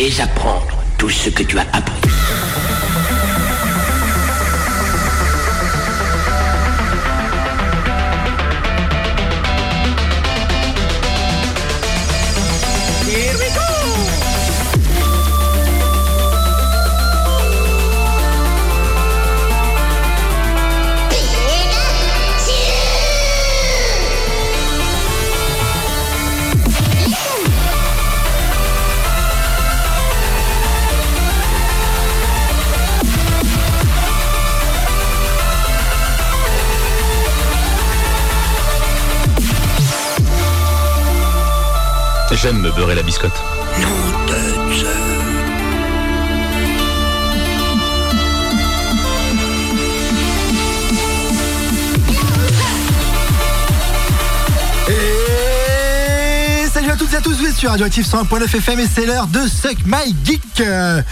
désapprendre tout ce que tu as appris. J'aime me beurrer la biscotte. À tous, vous sur Radioactive 101.9 FM et c'est l'heure de Suck My Geek. Euh,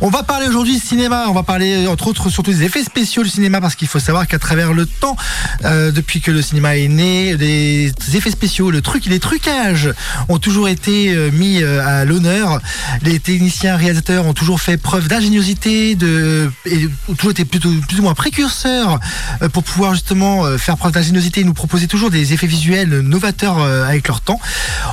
On va parler aujourd'hui cinéma, on va parler entre autres surtout des effets spéciaux du cinéma parce qu'il faut savoir qu'à travers le temps, euh, depuis que le cinéma est né, les effets spéciaux, le truc, les trucages ont toujours été euh, mis à l'honneur. Les techniciens réalisateurs ont toujours fait preuve d'ingéniosité, de, et ont toujours été plutôt plus ou moins précurseurs pour pouvoir justement faire preuve d'ingéniosité et nous proposer toujours des effets visuels novateurs avec leur temps.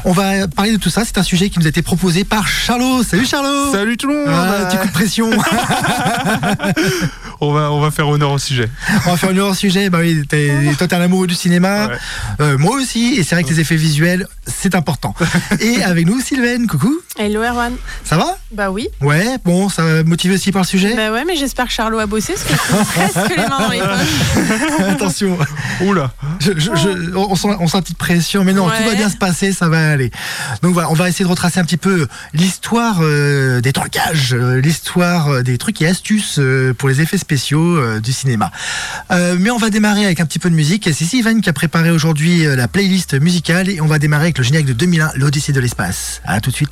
On va parler de tout ça. C'est un sujet qui nous a été proposé par Charlot. Salut Charlot. Salut tout le monde Ah, petit coup de pression. on, va, on va faire honneur au sujet. On va faire une heure sujet. Bah oui, t'es- toi t'es un amoureux du cinéma. Ouais. Euh, moi aussi. Et c'est vrai que les effets visuels, c'est important. Et avec nous, Sylvaine. Coucou. Hello Erwan. Ça va? Bah oui. Ouais. Bon, ça va motivé aussi par le sujet? Bah ouais, mais j'espère que Charlot a bossé parce que je presque les mains dans les poches. Attention. Oula Je, je, je- on, sent, on sent une petite pression, mais non, Ouais. tout va bien se passer, ça va aller. Donc voilà, on va essayer de retracer un petit peu l'histoire euh, des trucages, euh, l'histoire euh, des trucs et astuces euh, pour les effets spéciaux euh, du cinéma. Euh, mais on va démarrer avec un petit peu de musique. C'est Sylvain qui a préparé aujourd'hui euh, la playlist musicale et on va démarrer avec le générique de 2001, l'Odyssée de l'espace. À tout de suite.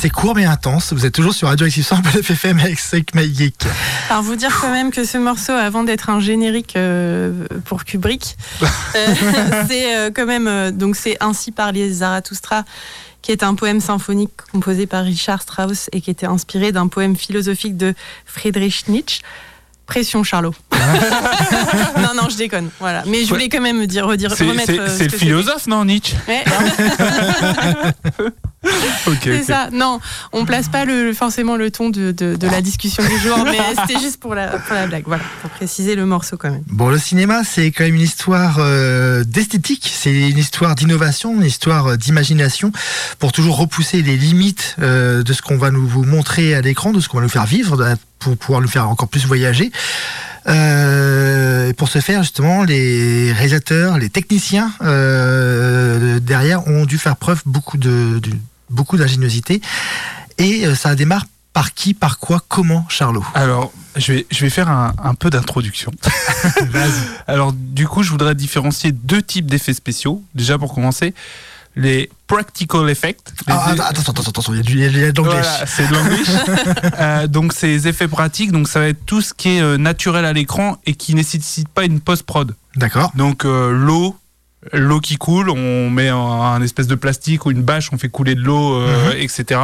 C'est court mais intense. Vous êtes toujours sur Radio Active 100 FM avec Geek. Alors vous dire quand même que ce morceau, avant d'être un générique euh, pour Kubrick, euh, c'est euh, quand même donc c'est ainsi parler Zarathustra, qui est un poème symphonique composé par Richard Strauss et qui était inspiré d'un poème philosophique de Friedrich Nietzsche. Pression Charlot. non non je déconne. Voilà. Mais je voulais quand même dire redire C'est remettre. c'est- euh, ce philosophe, non, Nietzsche Ouais, Ok, C'est ça. Non, on place pas le, forcément le ton de, de, de la discussion du jour, mais c'était juste pour la, pour la blague. Voilà, pour préciser le morceau quand même. Bon, le cinéma, c'est quand même une histoire euh, d'esthétique, c'est une histoire d'innovation, une histoire euh, d'imagination, pour toujours repousser les limites euh, de ce qu'on va nous vous montrer à l'écran, de ce qu'on va nous faire vivre, pour pouvoir nous faire encore plus voyager. Euh, pour ce faire, justement, les réalisateurs, les techniciens euh, derrière ont dû faire preuve beaucoup de, de- beaucoup d'ingéniosité. Et euh, ça démarre par qui, par quoi, comment, Charlot? Alors, je vais, je vais faire un, un peu d'introduction. Alors, du coup, je voudrais différencier deux types d'effets spéciaux. Déjà, pour commencer, les practical effects. les Ah, attends, attends, attends, il y a du- de l'anglais. Voilà, c'est de l'anglais. Euh, donc, ces effets pratiques, donc ça va être tout ce qui est euh, naturel à l'écran et qui nécessite pas une post-prod. D'accord. Donc, euh, l'eau, l'eau qui coule, on met un, un espèce de plastique ou une bâche, on fait couler de l'eau, euh, etc.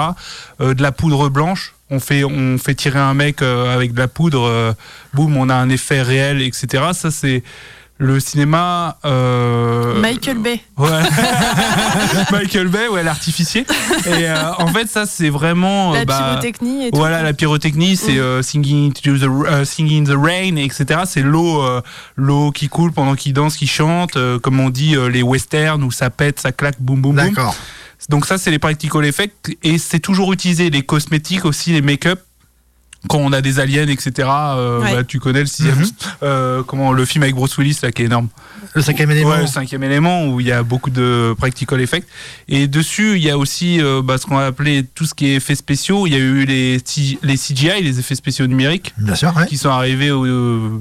De la poudre blanche, on fait, on fait tirer un mec avec de la poudre, boum, on a un effet réel, etc. Ça, c'est le cinéma. euh, Michael Bay. Ouais. Michael Bay, ouais, l'artificier. Et euh, en fait, ça, c'est vraiment. euh, La bah, pyrotechnie et tout. voilà, la pyrotechnie, c'est euh, singing, to the, euh, singing in the rain, etc. C'est l'eau, euh, l'eau qui coule pendant qu'il danse, qui chante, euh, comme on dit euh, les westerns où ça pète, ça claque, boum boum boum. D'accord. Donc ça, c'est les practical effects et c'est toujours utilisé les cosmétiques aussi, les make-up. Quand on a des aliens, etc. euh, Ouais. bah, tu connais le sixième, Mhm. euh, comment le film avec Bruce Willis là qui est énorme. Le cinquième élément. Ouais, le cinquième élément où il y a beaucoup de practical effects. Et dessus, il y a aussi euh, bah, ce qu'on va appeler tout ce qui est effets spéciaux. Il y a eu les, CGI, les effets spéciaux numériques, Bien sûr, ouais. qui sont arrivés au, euh,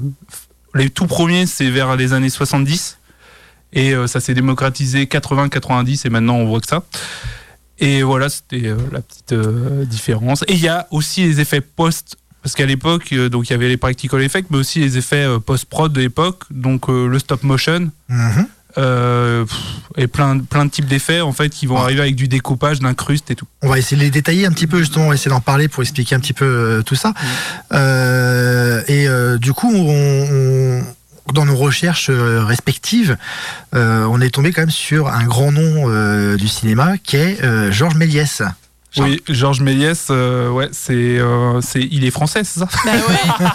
les tout premiers, c'est vers les années 70. Et euh, ça s'est démocratisé 80-90 et maintenant on voit que ça. Et voilà, c'était euh, la petite euh, différence. Et il y a aussi les effets post, parce qu'à l'époque, euh, donc il y avait les practical effects, mais aussi les effets post-prod de l'époque, donc euh, le stop motion, euh, pff, et plein, plein de types d'effets en fait qui vont Ouais. arriver avec du découpage, d'incruste et tout. On va essayer de les détailler un petit peu, justement, on va essayer d'en parler pour expliquer un petit peu euh, tout ça. Euh, et du coup, on, on- dans nos recherches euh, respectives, euh, on est tombé quand même sur un grand nom euh, du cinéma qui est euh, Georges Méliès. Genre- Oui, Georges Méliès, euh, ouais, c'est, euh, c'est, il est français, c'est ça? Bah ouais.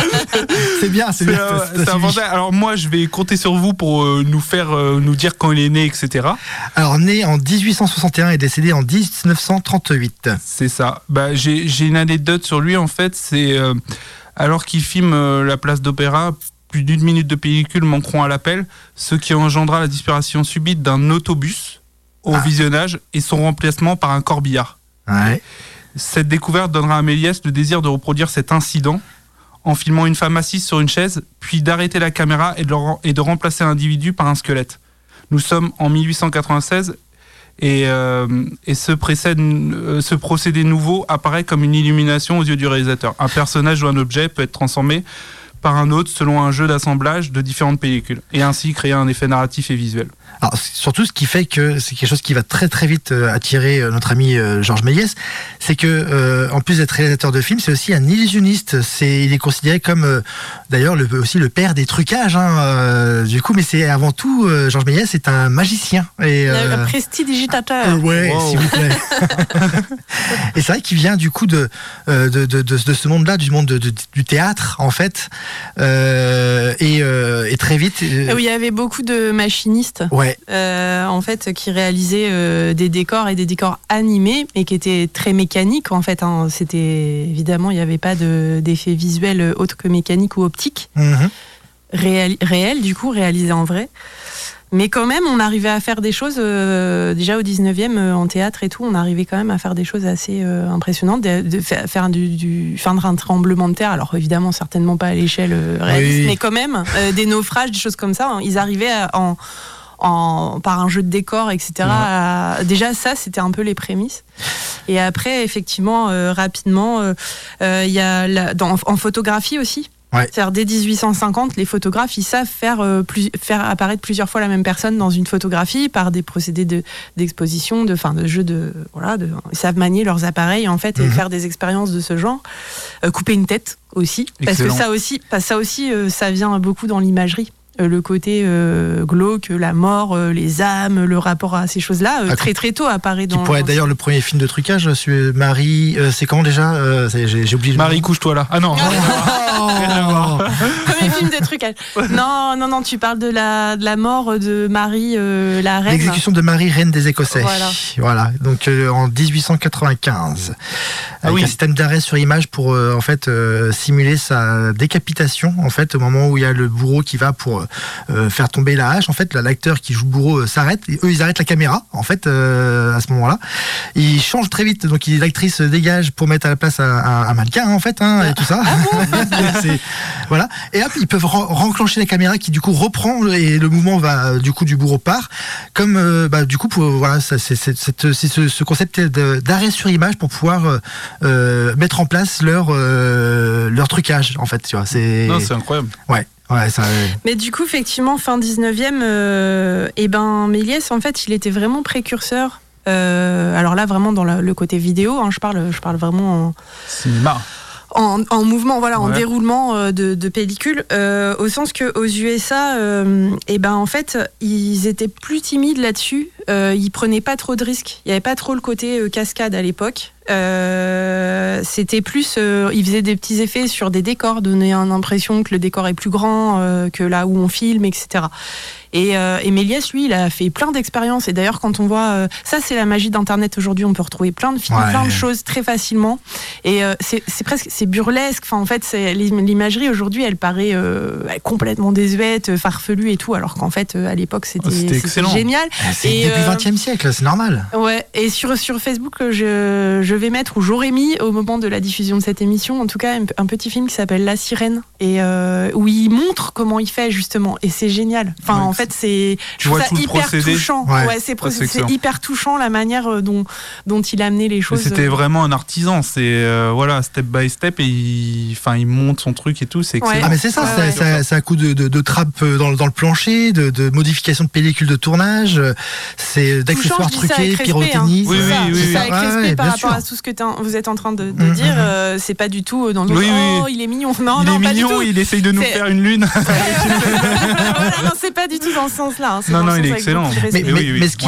C'est bien, c'est C'est, bien. euh, c'est. Alors moi, je vais compter sur vous pour euh, nous faire, euh, nous dire quand il est né, etc. Alors, né en 1861 et décédé en 1938. C'est ça. Bah, j'ai, j'ai une anecdote sur lui en fait. C'est euh, alors qu'il filme euh, la place d'opéra, plus d'une minute de pellicule manqueront à l'appel, ce qui engendra la disparition subite d'un autobus au Ah. visionnage et son remplacement par un corbillard. Ouais. Cette découverte donnera à Méliès le désir de reproduire cet incident en filmant une femme assise sur une chaise, puis d'arrêter la caméra et de, le rem- et de remplacer l'individu par un squelette. Nous sommes en 1896 et, euh, et ce, précède- euh, ce procédé nouveau apparaît comme une illumination aux yeux du réalisateur. Un personnage ou un objet peut être transformé par un autre selon un jeu d'assemblage de différentes pellicules et ainsi créer un effet narratif et visuel. Alors, surtout, ce qui fait que c'est quelque chose qui va très très vite euh, attirer euh, notre ami euh, Georges Méliès, c'est que euh, en plus d'être réalisateur de films, c'est aussi un illusionniste. C'est, il est considéré comme euh, d'ailleurs le, aussi le père des trucages. Hein, euh, du coup, mais c'est avant tout euh, Georges Méliès, c'est un magicien. Et, euh, Le prestidigitateur. euh, ouais, Wow. s'il vous plaît. et c'est vrai qu'il vient du coup de, de, de, de, de ce monde-là, du monde de- de- du théâtre, en fait. Euh, et, euh, et très vite. euh, Où il y avait beaucoup de machinistes. Ouais, euh, en fait, qui réalisaient euh, des décors et des décors animés, mais qui étaient très mécaniques. En fait, hein. c'était évidemment, il n'y avait pas de- d'effets visuels autres que mécaniques ou optiques, mhm. réel, du coup, réalisés en vrai. Mais quand même, on arrivait à faire des choses, euh, déjà au 19e, euh, en théâtre et tout, on arrivait quand même à faire des choses assez euh, impressionnantes, de, de fa- faire du, du, feindre un tremblement de terre. Alors évidemment, certainement pas à l'échelle réaliste, Oui. mais quand même, des naufrages, des choses comme ça. hein. Ils arrivaient à- en, en, par un jeu de décor, etc. déjà, ça, c'était un peu les prémices. Et après, effectivement, euh, rapidement, euh, euh, il y a la- dans- en photographie aussi. Ouais. C'est-à-dire dès 1850, les photographes, ils savent faire, euh, plus, faire apparaître plusieurs fois la même personne dans une photographie par des procédés de- d'exposition, de, fin, de jeu de, voilà, de, ils savent manier leurs appareils en fait et Mhm. faire des expériences de ce genre. Euh, couper une tête aussi, parce que ça aussi, ça aussi, euh, ça vient beaucoup dans l'imagerie. Euh, le côté euh, glauque, la mort, euh, les âmes, le rapport à ces choses-là, euh, Ah, très très tôt apparaît Qui dans. pourrait être d'ailleurs le premier film de trucage sur Marie. euh, c'est comment déjà Euh, J'ai oublié le Marie, couche-toi là. Ah non. Oh Premier film de trucage. Non, non, non, tu parles de la, de la mort de Marie, euh, la reine. L'exécution de Marie, reine des Écossais. Voilà. Voilà. Donc euh, en 1895, Ah avec oui. un système d'arrêt sur image pour euh, en fait euh, simuler sa décapitation. En fait, au moment où il y a le bourreau qui va pour euh, faire tomber la hache, en fait, l'acteur qui joue bourreau euh, s'arrête. Eux, ils arrêtent la caméra. En fait, euh, à ce moment-là, ils changent très vite. Donc l'actrice se dégage pour mettre à la place un, un- un mannequin, en fait, hein, et tout ça. C'est- voilà. Et hop, ils peuvent ren- renclencher la caméra qui du coup reprend et le mouvement va euh, du coup du bourreau part. Comme euh, bah, du coup pour voilà, ça, c'est ce, ce concept d'arrêt sur image pour pouvoir euh, euh, mettre en place leur euh, leur trucage en fait. Tu vois, c'est Non, c'est incroyable. ouais. Ouais, ça. Mais du coup, effectivement, fin 19e, euh, et ben Méliès, en fait, il était vraiment précurseur. Euh, alors là, vraiment dans la- le côté vidéo, hein, je parle, je parle vraiment en, Cinéma. En, en mouvement, voilà, en déroulement euh, de, de pellicule, euh, au sens que aux USA, euh, et ben en fait, ils étaient plus timides là-dessus. Euh, ils prenaient pas trop de risques. Il y avait pas trop le côté euh, cascade à l'époque. Euh, C'était plus, euh, ils faisaient des petits effets sur des décors, donner une impression que le décor est plus grand euh, que là où on filme, etc. Et, euh, et Méliès, lui, il a fait plein d'expériences. Et d'ailleurs, quand on voit, euh, ça, c'est la magie d'Internet aujourd'hui. On peut retrouver plein de films, Ouais. plein de choses très facilement. Et euh, c'est presque, c'est burlesque. Enfin, en fait, l'imagerie aujourd'hui, elle paraît euh, complètement désuète, farfelue et tout, alors qu'en fait, à l'époque, c'était Oh, génial. Ah, C'est début euh, 20 e siècle, c'est normal. Ouais, et sur, sur Facebook, je, je vais mettre, ou j'aurais mis au moment de la diffusion de cette émission, en tout cas, un, un petit film qui s'appelle La Sirène, et où il montre comment il fait justement, et c'est génial. Enfin, Ouais, en fait, c'est hyper procédé. touchant. Ouais. Ouais, c'est c'est c'est excellent. hyper touchant la manière euh, dont, dont il a amené les choses. C'était euh, vraiment un artisan. C'est euh, voilà, step by step et il, enfin, il monte son truc et tout. C'est. Ouais. Ah mais c'est ça, Ouais, ça, ça a coup de, de, de trappe euh, dans, le- dans le plancher, de, de modification de pellicule de tournage, c'est d'accessoires truqués, avec respect, pyrotechnie. Oui, C'est oui, c'est ça avec par rapport à tout ce que vous êtes en train de, Mhm, dire. mhm. euh, c'est pas du tout dans le oh, il est mignon. Non, il non, est pas mignon, du tout. il essaye de nous C'est- faire une lune. Voilà, non, c'est pas du tout dans ce sens-là. hein, Non, non, il est excellent. Mais, respect. Mais mais, oui, oui, mais ce qui,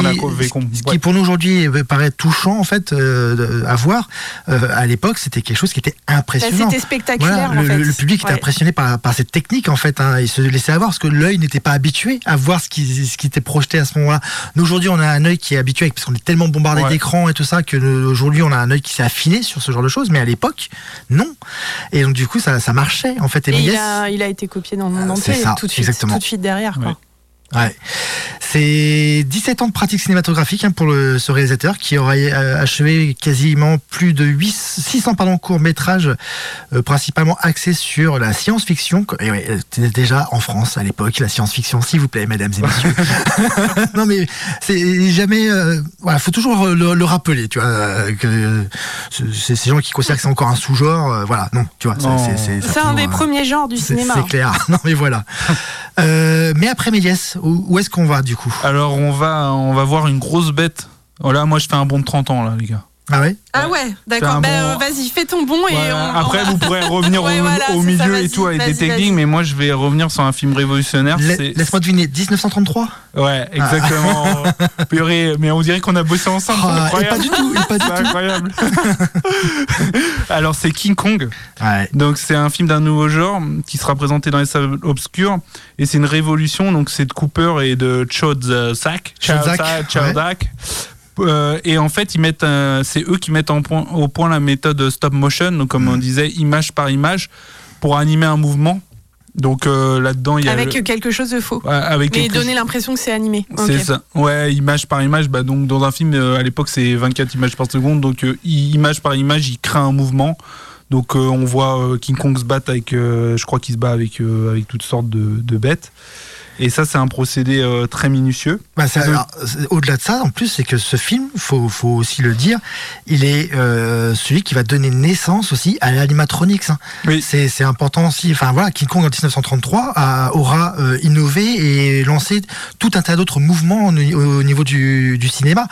ce pour nous aujourd'hui paraît touchant en fait euh, à voir, euh, à l'époque c'était quelque chose qui était impressionnant. C'était spectaculaire Voilà, en le, fait. le public était Ouais. impressionné par, par cette technique en fait. Hein. Il se laissait avoir parce que l'œil n'était pas habitué à voir ce qui, ce qui était projeté à ce moment-là. Nous aujourd'hui on a un œil qui est habitué parce qu'on est tellement bombardé Ouais. d'écrans et tout ça que aujourd'hui on a un œil qui s'est affiné sur ce genre de choses. Mais à l'époque non. Et donc du coup ça, ça marchait en fait. Et Et il a, il a été copié dans le monde Euh, entier tout de suite, exactement. tout de suite derrière. Quoi. Ouais. Ouais. C'est 17 ans de pratique cinématographique hein, pour le, ce réalisateur qui aurait euh, achevé quasiment plus de 8, 600 pardon, courts-métrages, euh, principalement axés sur la science-fiction. Et ouais, euh, c'était déjà en France à l'époque, la science-fiction, s'il vous plaît, mesdames et messieurs. non mais c'est jamais... euh, voilà, faut toujours le, le rappeler, tu vois, euh, que c'est ces gens qui considèrent que c'est encore un sous-genre. euh, voilà, non, tu vois, c'est- un des euh, premiers genres du cinéma. C'est clair. Non mais voilà. Euh, mais après Méliès, où, est-ce qu'on va du coup? Alors on va, on va voir une grosse bête. Voilà, moi je fais un bond de 30 ans là, les gars. Ah ouais Ah ouais, d'accord. Bah, bon- euh, Vas-y, fais ton bon et Voilà. on- Après, vous pourrez revenir Ouais, au, voilà, au c'est milieu ça, et tout avec des techniques, mais moi je vais revenir sur un film révolutionnaire. Laisse-moi deviner, 1933 Ouais, exactement. Purée, mais on dirait qu'on a bossé ensemble. Ah, Et incroyable. pas du tout, et pas du C'est tout. incroyable. Alors c'est King Kong. Ouais. Donc c'est un film d'un nouveau genre qui sera présenté dans les salles obscures et c'est une révolution. Donc c'est de Cooper et de Chodzak. Chodzak, Chodzak. Euh, et en fait, ils mettent, euh, c'est eux qui mettent en point, au point la méthode stop motion, donc comme on disait, image par image, pour animer un mouvement. Donc euh, là-dedans, il y a Avec le- quelque chose de faux. Ouais, avec Mais quelque- donner l'impression que c'est animé. c'est ça. Ouais, image par image. Bah, donc, dans un film, euh, à l'époque, c'est 24 images par seconde. Donc, euh, image par image, il crée un mouvement. Donc, euh, on voit euh, King Kong se battre avec. euh, je crois qu'il se bat avec, euh, avec toutes sortes de, de bêtes. Et ça, c'est un procédé euh, très minutieux. Bah, alors, c'est- Au-delà de ça, en plus, c'est que ce film, faut, faut aussi le dire, il est euh, celui qui va donner naissance aussi à l'animatronics. hein. Oui. C'est important aussi. Enfin voilà, King Kong en 1933 a- aura euh, innové et lancé tout un tas d'autres mouvements au, au niveau du, du cinéma.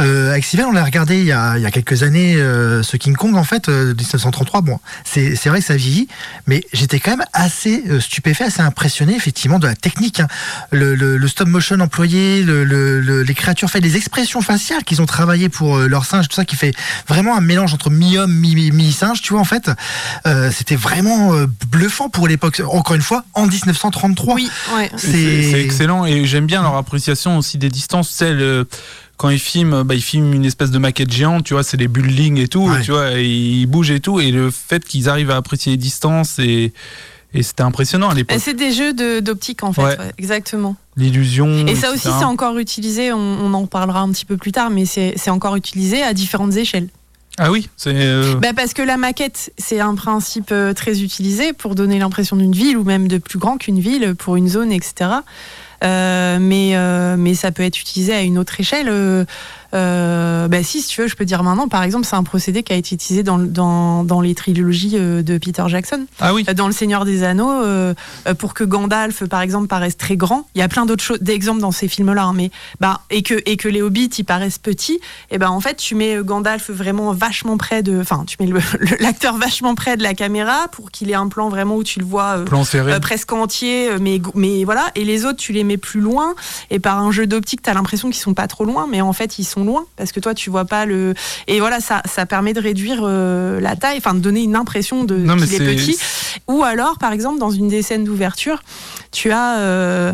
Euh, avec Sylvain, on l'a regardé il y, a, il y a quelques années, euh, ce King Kong en fait, euh, 1933. Bon, c'est vrai que ça vieillit, mais j'étais quand même assez euh, stupéfait, assez impressionné effectivement de la technique. hein. Le, le- le stop motion employé, le- le- le- les créatures faites, les expressions faciales qu'ils ont travaillé pour euh, leur singe, tout ça qui fait vraiment un mélange entre mi-homme, mi- mi-singe, tu vois en fait. Euh, C'était vraiment euh, bluffant pour l'époque. Encore une fois, en 1933. Oui, ouais. C'est excellent. Et j'aime bien leur appréciation aussi des distances. Celle. quand ils filment, bah, ils filment une espèce de maquette géante, tu vois, c'est les buildings et tout, Ouais. tu vois, et ils bougent et tout, et le fait qu'ils arrivent à apprécier les distances et, et c'était impressionnant à l'époque. C'est des jeux de- d'optique en fait, Ouais. ouais, exactement. L'illusion. Et ça aussi, c'est encore utilisé, on, on en parlera un petit peu plus tard, mais c'est encore utilisé à différentes échelles. Ah oui, c'est. euh, Bah parce que la maquette, c'est un principe euh, très utilisé pour donner l'impression d'une ville ou même de plus grand qu'une ville pour une zone, etc. Euh, mais, euh, mais ça peut être utilisé à une autre échelle. Euh, bah si, si tu veux, je peux dire maintenant. Par exemple, c'est un procédé qui a été utilisé dans, dans, dans les trilogies euh, de Peter Jackson. Ah oui. Euh, Dans Le Seigneur des Anneaux, euh, pour que Gandalf, par exemple, paraisse très grand. Il y a plein d'autres choses, d'exemples dans ces films-là, hein, mais bah et que et que les hobbits ils paraissent petits. Et ben en fait, tu mets Gandalf vraiment vachement près de, enfin, tu mets l'acteur vachement près de la caméra pour qu'il ait un plan vraiment où tu le vois. euh, Plan serré. presque entier, mais, mais voilà. Et les autres, tu les mets plus loin. Et par un jeu d'optique, tu as l'impression qu'ils sont pas trop loin, mais en fait, ils sont loin parce que toi, tu vois pas le. Et voilà, ça, ça permet de réduire euh, la taille, enfin, de donner une impression de qu'il est c'est- petit. Ou alors, par exemple, dans une des scènes d'ouverture, tu as. euh,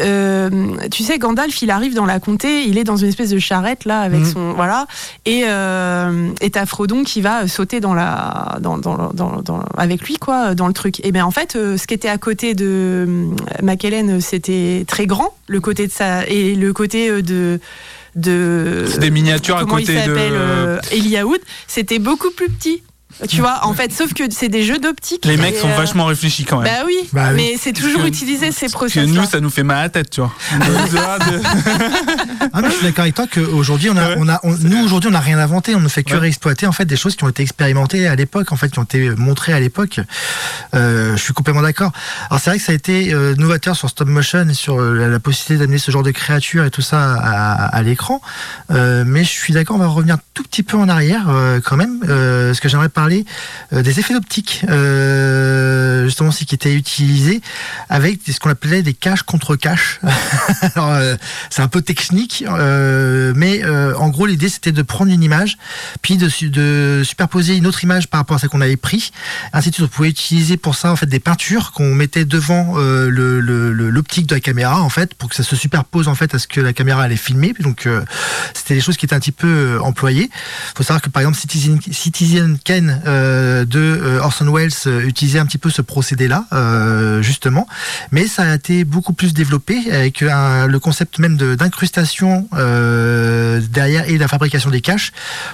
euh, tu sais, Gandalf, il arrive dans la comté, il est dans une espèce de charrette là avec Mhm. son voilà, et euh, et t'as Frodon qui va sauter dans la dans, dans, dans, dans- avec lui quoi dans le truc. Et bien en fait, euh, ce qui était à côté de McKellen, c'était très grand, le côté de ça et le côté de de C'est des miniatures à côté il de- s'appelle euh, Elijah Wood, c'était beaucoup plus petit. Tu vois, en fait, sauf que c'est des jeux d'optique. Les mecs sont euh, vachement réfléchis quand même. Bah oui, Bah oui. mais c'est toujours que- utilisé ces Parce que process. nous, ça nous fait mal à la tête, tu vois. Ah, mais je suis d'accord avec toi qu'aujourd'hui, on a, Ouais. on a, on- nous aujourd'hui, on n'a rien inventé. On ne fait que Ouais. réexploiter en fait des choses qui ont été expérimentées à l'époque, en fait, qui ont été montrées à l'époque. Euh, je suis complètement d'accord. Alors c'est vrai que ça a été euh, novateur sur stop motion sur la, la possibilité d'amener ce genre de créatures et tout ça à, à l'écran. Euh, mais je suis d'accord, on va revenir tout petit peu en arrière euh, quand même, euh, parce que j'aimerais parler euh, des effets optiques, euh, justement, qui étaient utilisés avec ce qu'on appelait des caches contre caches. Alors, euh, c'est un peu technique, mais en gros, l'idée c'était de prendre une image, puis de, su- de superposer une autre image par rapport à celle qu'on avait pris. Ainsi de suite, on pouvait utiliser pour ça en fait des peintures qu'on mettait devant l'optique de la caméra en fait, pour que ça se superpose en fait à ce que la caméra allait filmer. Donc, c'était des choses qui étaient un petit peu employées. faut savoir que par exemple Citizen, Citizen Kane euh, de euh, Orson Welles euh, utilisait un petit peu ce procédé-là, euh, justement, mais ça a été beaucoup plus développé avec un- le concept même de- d'incrustation derrière et de la fabrication des caches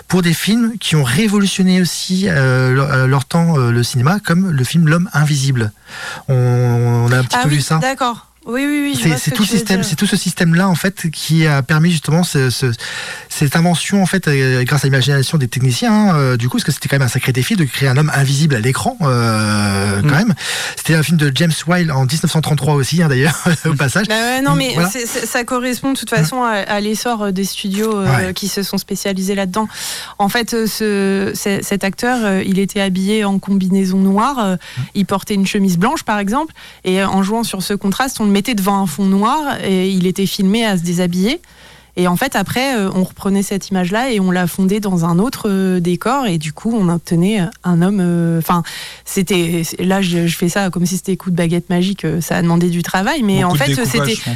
pour des films qui ont révolutionné aussi leur, leur temps le cinéma, comme le film L'homme invisible. On, on a un petit Ah peu oui, vu ça. d'accord. Oui, oui, oui. C'est tout, système, c'est ce système-là en fait qui a permis justement ce- ce- cette invention en fait euh, grâce à l'imagination des techniciens. hein, euh, du coup, parce que c'était quand même un sacré défi de créer un homme invisible à l'écran, euh, quand Mm. même. C'était un film de James Whale en 1933 aussi, hein, d'ailleurs, au passage. Bah ouais, non, mais Voilà. ça correspond de toute façon à, à l'essor des studios euh, Ouais. qui se sont spécialisés là-dedans. En fait, ce, ce- cet acteur, il était habillé en combinaison noire, euh, il portait une chemise blanche par exemple, et en jouant sur ce contraste, on mettait devant un fond noir et il était filmé à se déshabiller. Et en fait, après, euh, on reprenait cette image-là et on l'a fondée dans un autre euh, décor. Et du coup, on obtenait un homme. euh, Enfin, c'était. Là, je, je fais ça comme si c'était coup de baguette magique. euh, Ça a demandé du travail. Mais Beaucoup en fait,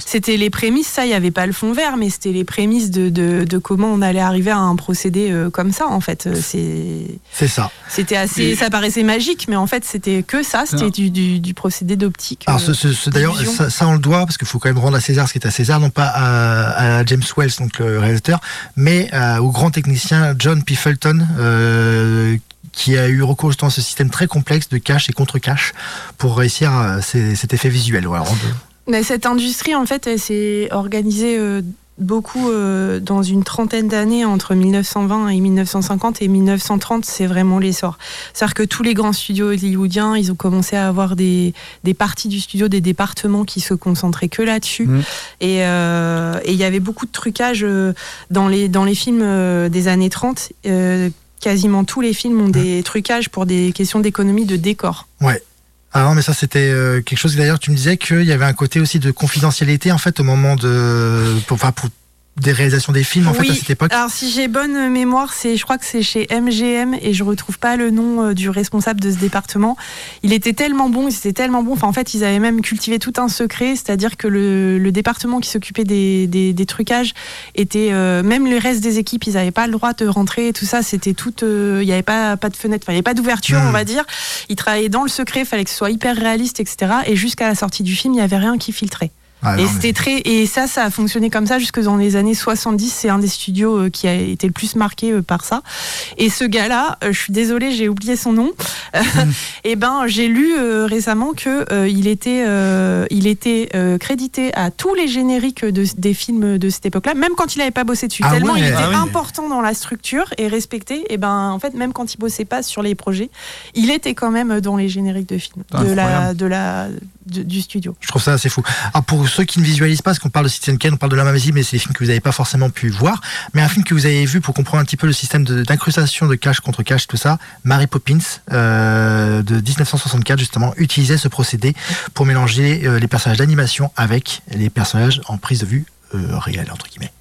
c'était les prémices. Ça, il n'y avait pas le fond vert, mais c'était les prémices de, de, de comment on allait arriver à un procédé euh, comme ça. En fait, Euh, c'est C'est ça. c'était assez. Et- Ça paraissait magique, mais en fait, c'était que ça. C'était du, du, du procédé d'optique. Alors, euh, ce, ce- ce- d'ailleurs, ça, ça, on le doit parce qu'il faut quand même rendre à César ce qui est à César, non pas à, à James Donc le réalisateur, mais euh, au grand technicien John P. Fulton, euh, qui a eu recours justement à ce système très complexe de cache et contre-cache pour réussir euh, cet effet visuel. Mais cette industrie, en fait, elle s'est organisée euh, beaucoup euh, dans une trentaine d'années entre 1920 et 1950 et 1930, c'est vraiment l'essor. C'est-à-dire que tous les grands studios hollywoodiens, ils ont commencé à avoir des, des parties du studio, des départements qui se concentraient que là-dessus. Et euh, et il y avait beaucoup de trucage euh, dans les, dans les films euh, des années 30. euh, quasiment tous les films ont des trucages pour des questions d'économie de décor. Ah non, mais ça c'était euh, quelque chose. D'ailleurs, tu me disais qu'il y avait un côté aussi de confidentialité en fait au moment de, pour, enfin pour des réalisations des films en fait à cette époque. Alors si j'ai bonne mémoire, c'est je crois que c'est chez MGM et je retrouve pas le nom euh, du responsable de ce département. Il était tellement bon, il était tellement bon. Enfin en fait, ils avaient même cultivé tout un secret, c'est-à-dire que le, le département qui s'occupait des, des, des trucages était euh, même le reste des équipes, ils n'avaient pas le droit de rentrer et tout ça. C'était tout, euh, il n'y avait pas pas de fenêtre, il n'y avait pas d'ouverture, on va dire. Ils travaillaient dans le secret, il fallait que ce soit hyper réaliste, etc. Et jusqu'à la sortie du film, il n'y avait rien qui filtrait. Ah, et c'était mais- très et ça ça a fonctionné comme ça jusque dans les années 70 c'est un des studios euh, qui a été le plus marqué euh, par ça. Et ce gars là je suis désolée j'ai oublié son nom. Et ben j'ai lu euh, récemment que euh, il était euh, il était euh, crédité à tous les génériques de, des films de cette époque là même quand il n'avait pas bossé dessus. Ah tellement ouais, il était ah oui. important dans la structure et respecté. Et ben en fait même quand il bossait pas sur les projets il était quand même dans les génériques de films Ah, de la de la de- du studio. Je trouve ça assez fou. Alors pour ceux qui ne visualisent pas, parce qu'on parle de Citizen Kane, on parle de la Mamsie, mais c'est des films que vous n'avez pas forcément pu voir. Mais un film que vous avez vu pour comprendre un petit peu le système d'incrustation de, cache contre cache, tout ça, Mary Poppins euh, de 1964 justement utilisait ce procédé pour mélanger euh, les personnages d'animation avec les personnages en prise de vue euh, réelle entre guillemets.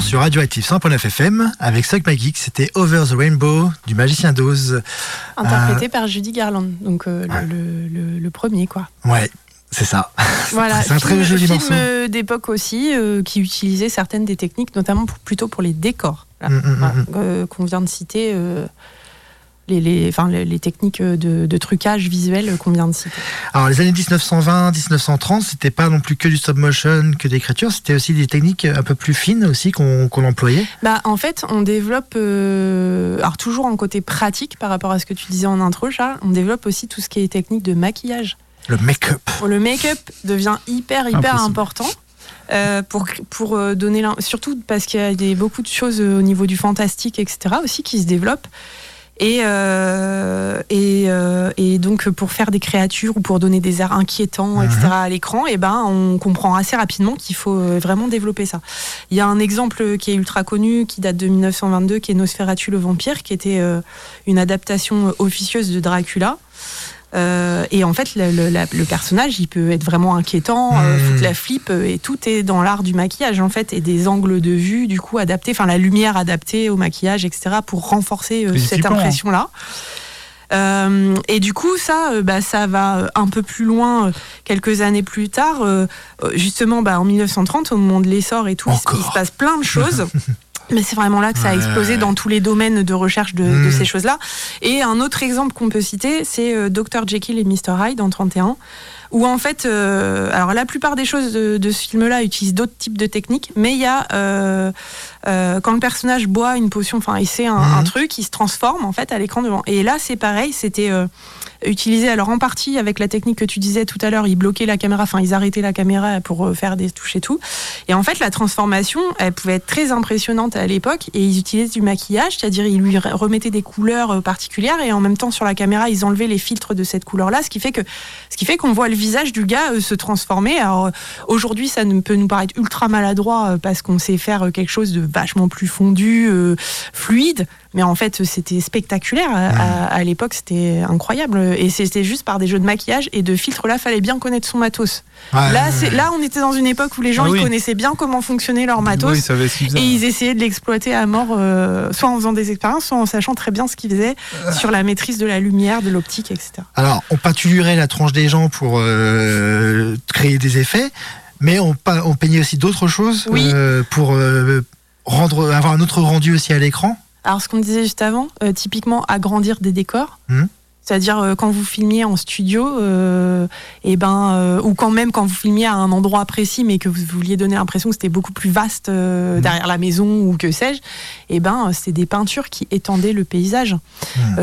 Toujours sur Radioactive 100.9 FM avec Suck My Geek, c'était Over the Rainbow du Magicien d'Oz. interprété par Judy Garland donc euh, le- Ouais. le, le- le premier quoi Ouais, c'est ça. Voilà, c'est un très joli film, morceau. euh, d'époque aussi euh, qui utilisait certaines des techniques, notamment pour- plutôt pour les décors Mm, mm, voilà, mm. euh, qu'on vient de citer, euh, les, les, enfin, les, les techniques de, de trucage visuel qu'on vient de citer. Alors les années 1920, 1930, c'était pas non plus que du stop motion, que d'écriture, c'était aussi des techniques un peu plus fines aussi qu'on employait. Bah, en fait, on développe, euh, alors toujours en côté pratique par rapport à ce que tu disais en intro, Charles, on développe aussi tout ce qui est technique de maquillage. Le make-up. Le make-up devient hyper, hyper Impossible. important. euh, pour, pour euh, donner surtout parce qu'il y a des, beaucoup de choses au niveau du fantastique etc aussi qui se développent et, euh, et, euh, et donc pour faire des créatures ou pour donner des airs inquiétants etc à l'écran et ben on comprend assez rapidement qu'il faut euh, vraiment développer ça. Il y a un exemple qui est ultra connu qui date de 1922 qui est Nosferatu le vampire qui était une adaptation officieuse de Dracula euh, et en fait, le, le- la- le personnage, il peut être vraiment inquiétant, euh, foutre la flip, euh, et tout est dans l'art du maquillage en fait, et des angles de vue du coup adaptés, enfin la lumière adaptée au maquillage, etc., pour renforcer euh, cette impression-là. Euh, et du coup, ça, euh, bah, ça va un peu plus loin, euh, quelques années plus tard, justement, bah, en 1930, au moment de l'essor et tout, il se passe plein de choses. Mais c'est vraiment là que ça a explosé dans tous les domaines de recherche de, de Mm. ces choses-là. Et un autre exemple qu'on peut citer, c'est euh, Dr. Jekyll et Mr. Hyde en 31, où en fait, euh, alors la plupart des choses de, de ce film-là utilisent d'autres types de techniques, mais il y a euh, euh, quand le personnage boit une potion, enfin essaie un, Mhm. un truc, il se transforme en fait à l'écran devant. Et là, c'est pareil, c'était euh, utilisé alors en partie avec la technique que tu disais tout à l'heure, ils bloquaient la caméra, enfin ils arrêtaient la caméra pour euh, faire des touches et tout. Et en fait, la transformation, elle pouvait être très impressionnante à l'époque et ils utilisaient du maquillage, c'est-à-dire ils lui re- remettaient des couleurs euh, particulières et en même temps sur la caméra, ils enlevaient les filtres de cette couleur-là, ce qui fait que ce qui fait qu'on voit le visage du gars euh, se transformer. Alors aujourd'hui, ça ne peut nous paraître ultra maladroit euh, parce qu'on sait faire quelque chose de vachement plus fondu, euh, fluide, mais en fait, c'était spectaculaire. À, l'époque, c'était incroyable et c'était juste par des jeux de maquillage et de filtres. Là, fallait bien connaître son matos. Ouais, Là, ouais, c'est ouais. là, on était dans une époque où les gens Ah ils oui. connaissaient bien comment fonctionnait leur matos. Oui, ils. Et ils essayaient de l'exploiter à mort, euh, soit en faisant des expériences, soit en sachant très bien ce qu'ils faisaient sur la maîtrise de la lumière, de l'optique, etc. Alors, on peinturait la tronche des gens pour euh, créer des effets, mais on, pe- on peignait aussi d'autres choses Oui. euh, pour euh, rendre, avoir un autre rendu aussi à l'écran. Alors, ce qu'on disait juste avant, euh, typiquement agrandir des décors. Mhm. C'est-à-dire euh, quand vous filmiez en studio, euh, et ben, euh, ou quand même quand vous filmiez à un endroit précis, mais que vous vouliez donner l'impression que c'était beaucoup plus vaste Mhm. derrière la maison ou que sais-je, et ben, euh, c'était des peintures qui étendaient le paysage. Mhm.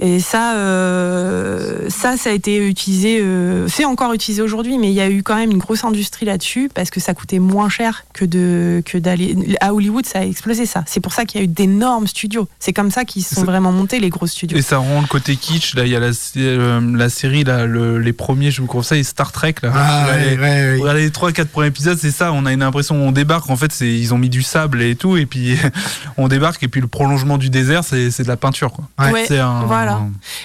Euh, et ça, euh, ça, ça a été utilisé, euh, c'est encore utilisé aujourd'hui, mais il y a eu quand même une grosse industrie là-dessus parce que ça coûtait moins cher que de que d'aller à Hollywood. Ça a explosé ça. C'est pour ça qu'il y a eu d'énormes studios. C'est comme ça qu'ils se sont vraiment montés les gros studios. Et ça rend le côté kitsch. Là, il y a la, euh, la série, là, le- les premiers, je vous conseille, Star Trek. Là. Ah, Regardez- ouais, ouais, ouais. regardez les 3-4 premiers épisodes, c'est ça. On a une impression, on débarque, en fait, c'est, ils ont mis du sable et tout, et puis on débarque, et puis le prolongement du désert, c'est, c'est de la peinture. Quoi. Ouais. Ouais, C'est un, voilà.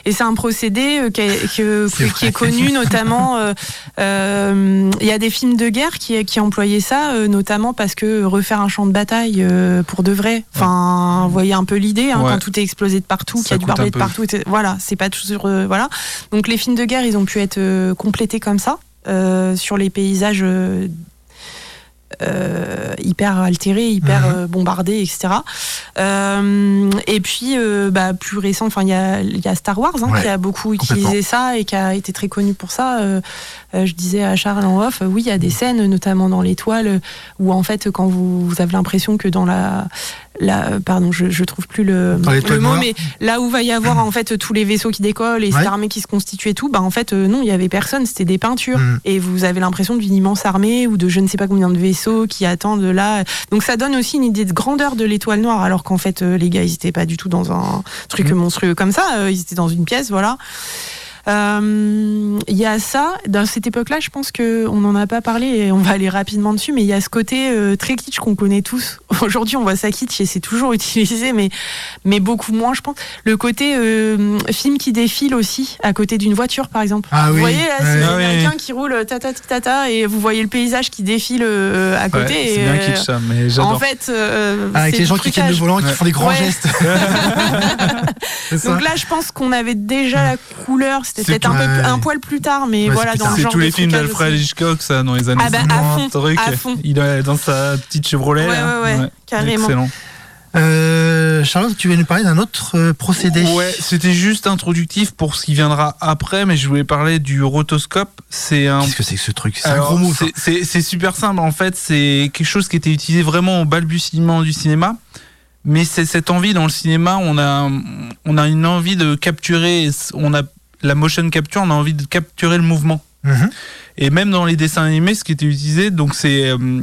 Et c'est un procédé euh, qui est, que- qui est connu notamment. euh, euh, Il y a des films de guerre qui, qui employaient ça, notamment parce que refaire un champ de bataille pour de vrai. Enfin, vous voyez un peu l'idée hein, Ouais. quand tout est explosé de partout, qu'il y a du barbelé de partout. Voilà, c'est pas toujours voilà. Donc les films de guerre, ils ont pu être complétés comme ça euh, sur les paysages. euh, euh, hyper altérés, hyper Mhm. euh, bombardés, etc. Euh, et puis, euh, bah, plus récent, enfin, il y a, il y a Star Wars hein, Ouais, qui a beaucoup utilisé ça et qui a été très connu pour ça. Je disais à Charles en off, oui, il y a des scènes, notamment dans l'étoile, où en fait, quand vous, vous avez l'impression que dans la, pardon, je, je trouve plus le, mot, mais là où va y avoir en fait tous les vaisseaux qui décollent et Ouais. cette armée qui se constitue et tout, bah en fait non, il y avait personne, c'était des peintures Mm. et vous avez l'impression d'une immense armée ou de je ne sais pas combien de vaisseaux qui attendent là. Donc ça donne aussi une idée de grandeur de l'étoile noire, alors qu'en fait euh, les gars ils étaient pas du tout dans un truc Mm. monstrueux comme ça, euh, ils étaient dans une pièce, voilà. Euh, Il y a ça, dans cette époque-là, je pense que on n'en a pas parlé et on va aller rapidement dessus, mais il y a ce côté euh, très kitsch qu'on connaît tous. Aujourd'hui, on voit ça kitsch et c'est toujours utilisé, mais, mais beaucoup moins, je pense. Le côté euh, film qui défile aussi, à côté d'une voiture, par exemple. Ah vous oui, voyez, là, c'est ouais. Ah oui. quelqu'un qui roule tata tata et vous voyez le paysage qui défile euh, à côté. Ouais, c'est bien euh, kitsch ça, mais j'adore. en fait, euh, Avec les gens qui tiennent le volant, qui Ouais. font des grands Ouais. gestes. Donc là, je pense qu'on avait déjà la couleur. C'était C'est peut-être un, peu, un poil plus tard, mais Ouais, voilà, dans c'est tous de les films d'Alfred. Hitchcock, ça, dans les années Ah bah, à 50, fond, truc. à fond. Il est dans sa petite Chevrolet. Ouais, ouais, ouais, carrément. Excellent. Euh, Charlotte, tu veux nous parler d'un autre euh, procédé? Ouais, c'était juste introductif pour ce qui viendra après, mais je voulais parler du rotoscope. C'est un Qu'est-ce que c'est que ce truc? C'est un gros mot. c'est super simple. En fait, c'est quelque chose qui était utilisé vraiment au balbutiement du cinéma. Mais c'est cette envie dans le cinéma, on a, on a une envie de capturer, on a la motion capture, on a envie de capturer le mouvement. Mhm. Et même dans les dessins animés, ce qui était utilisé, donc c'est euh,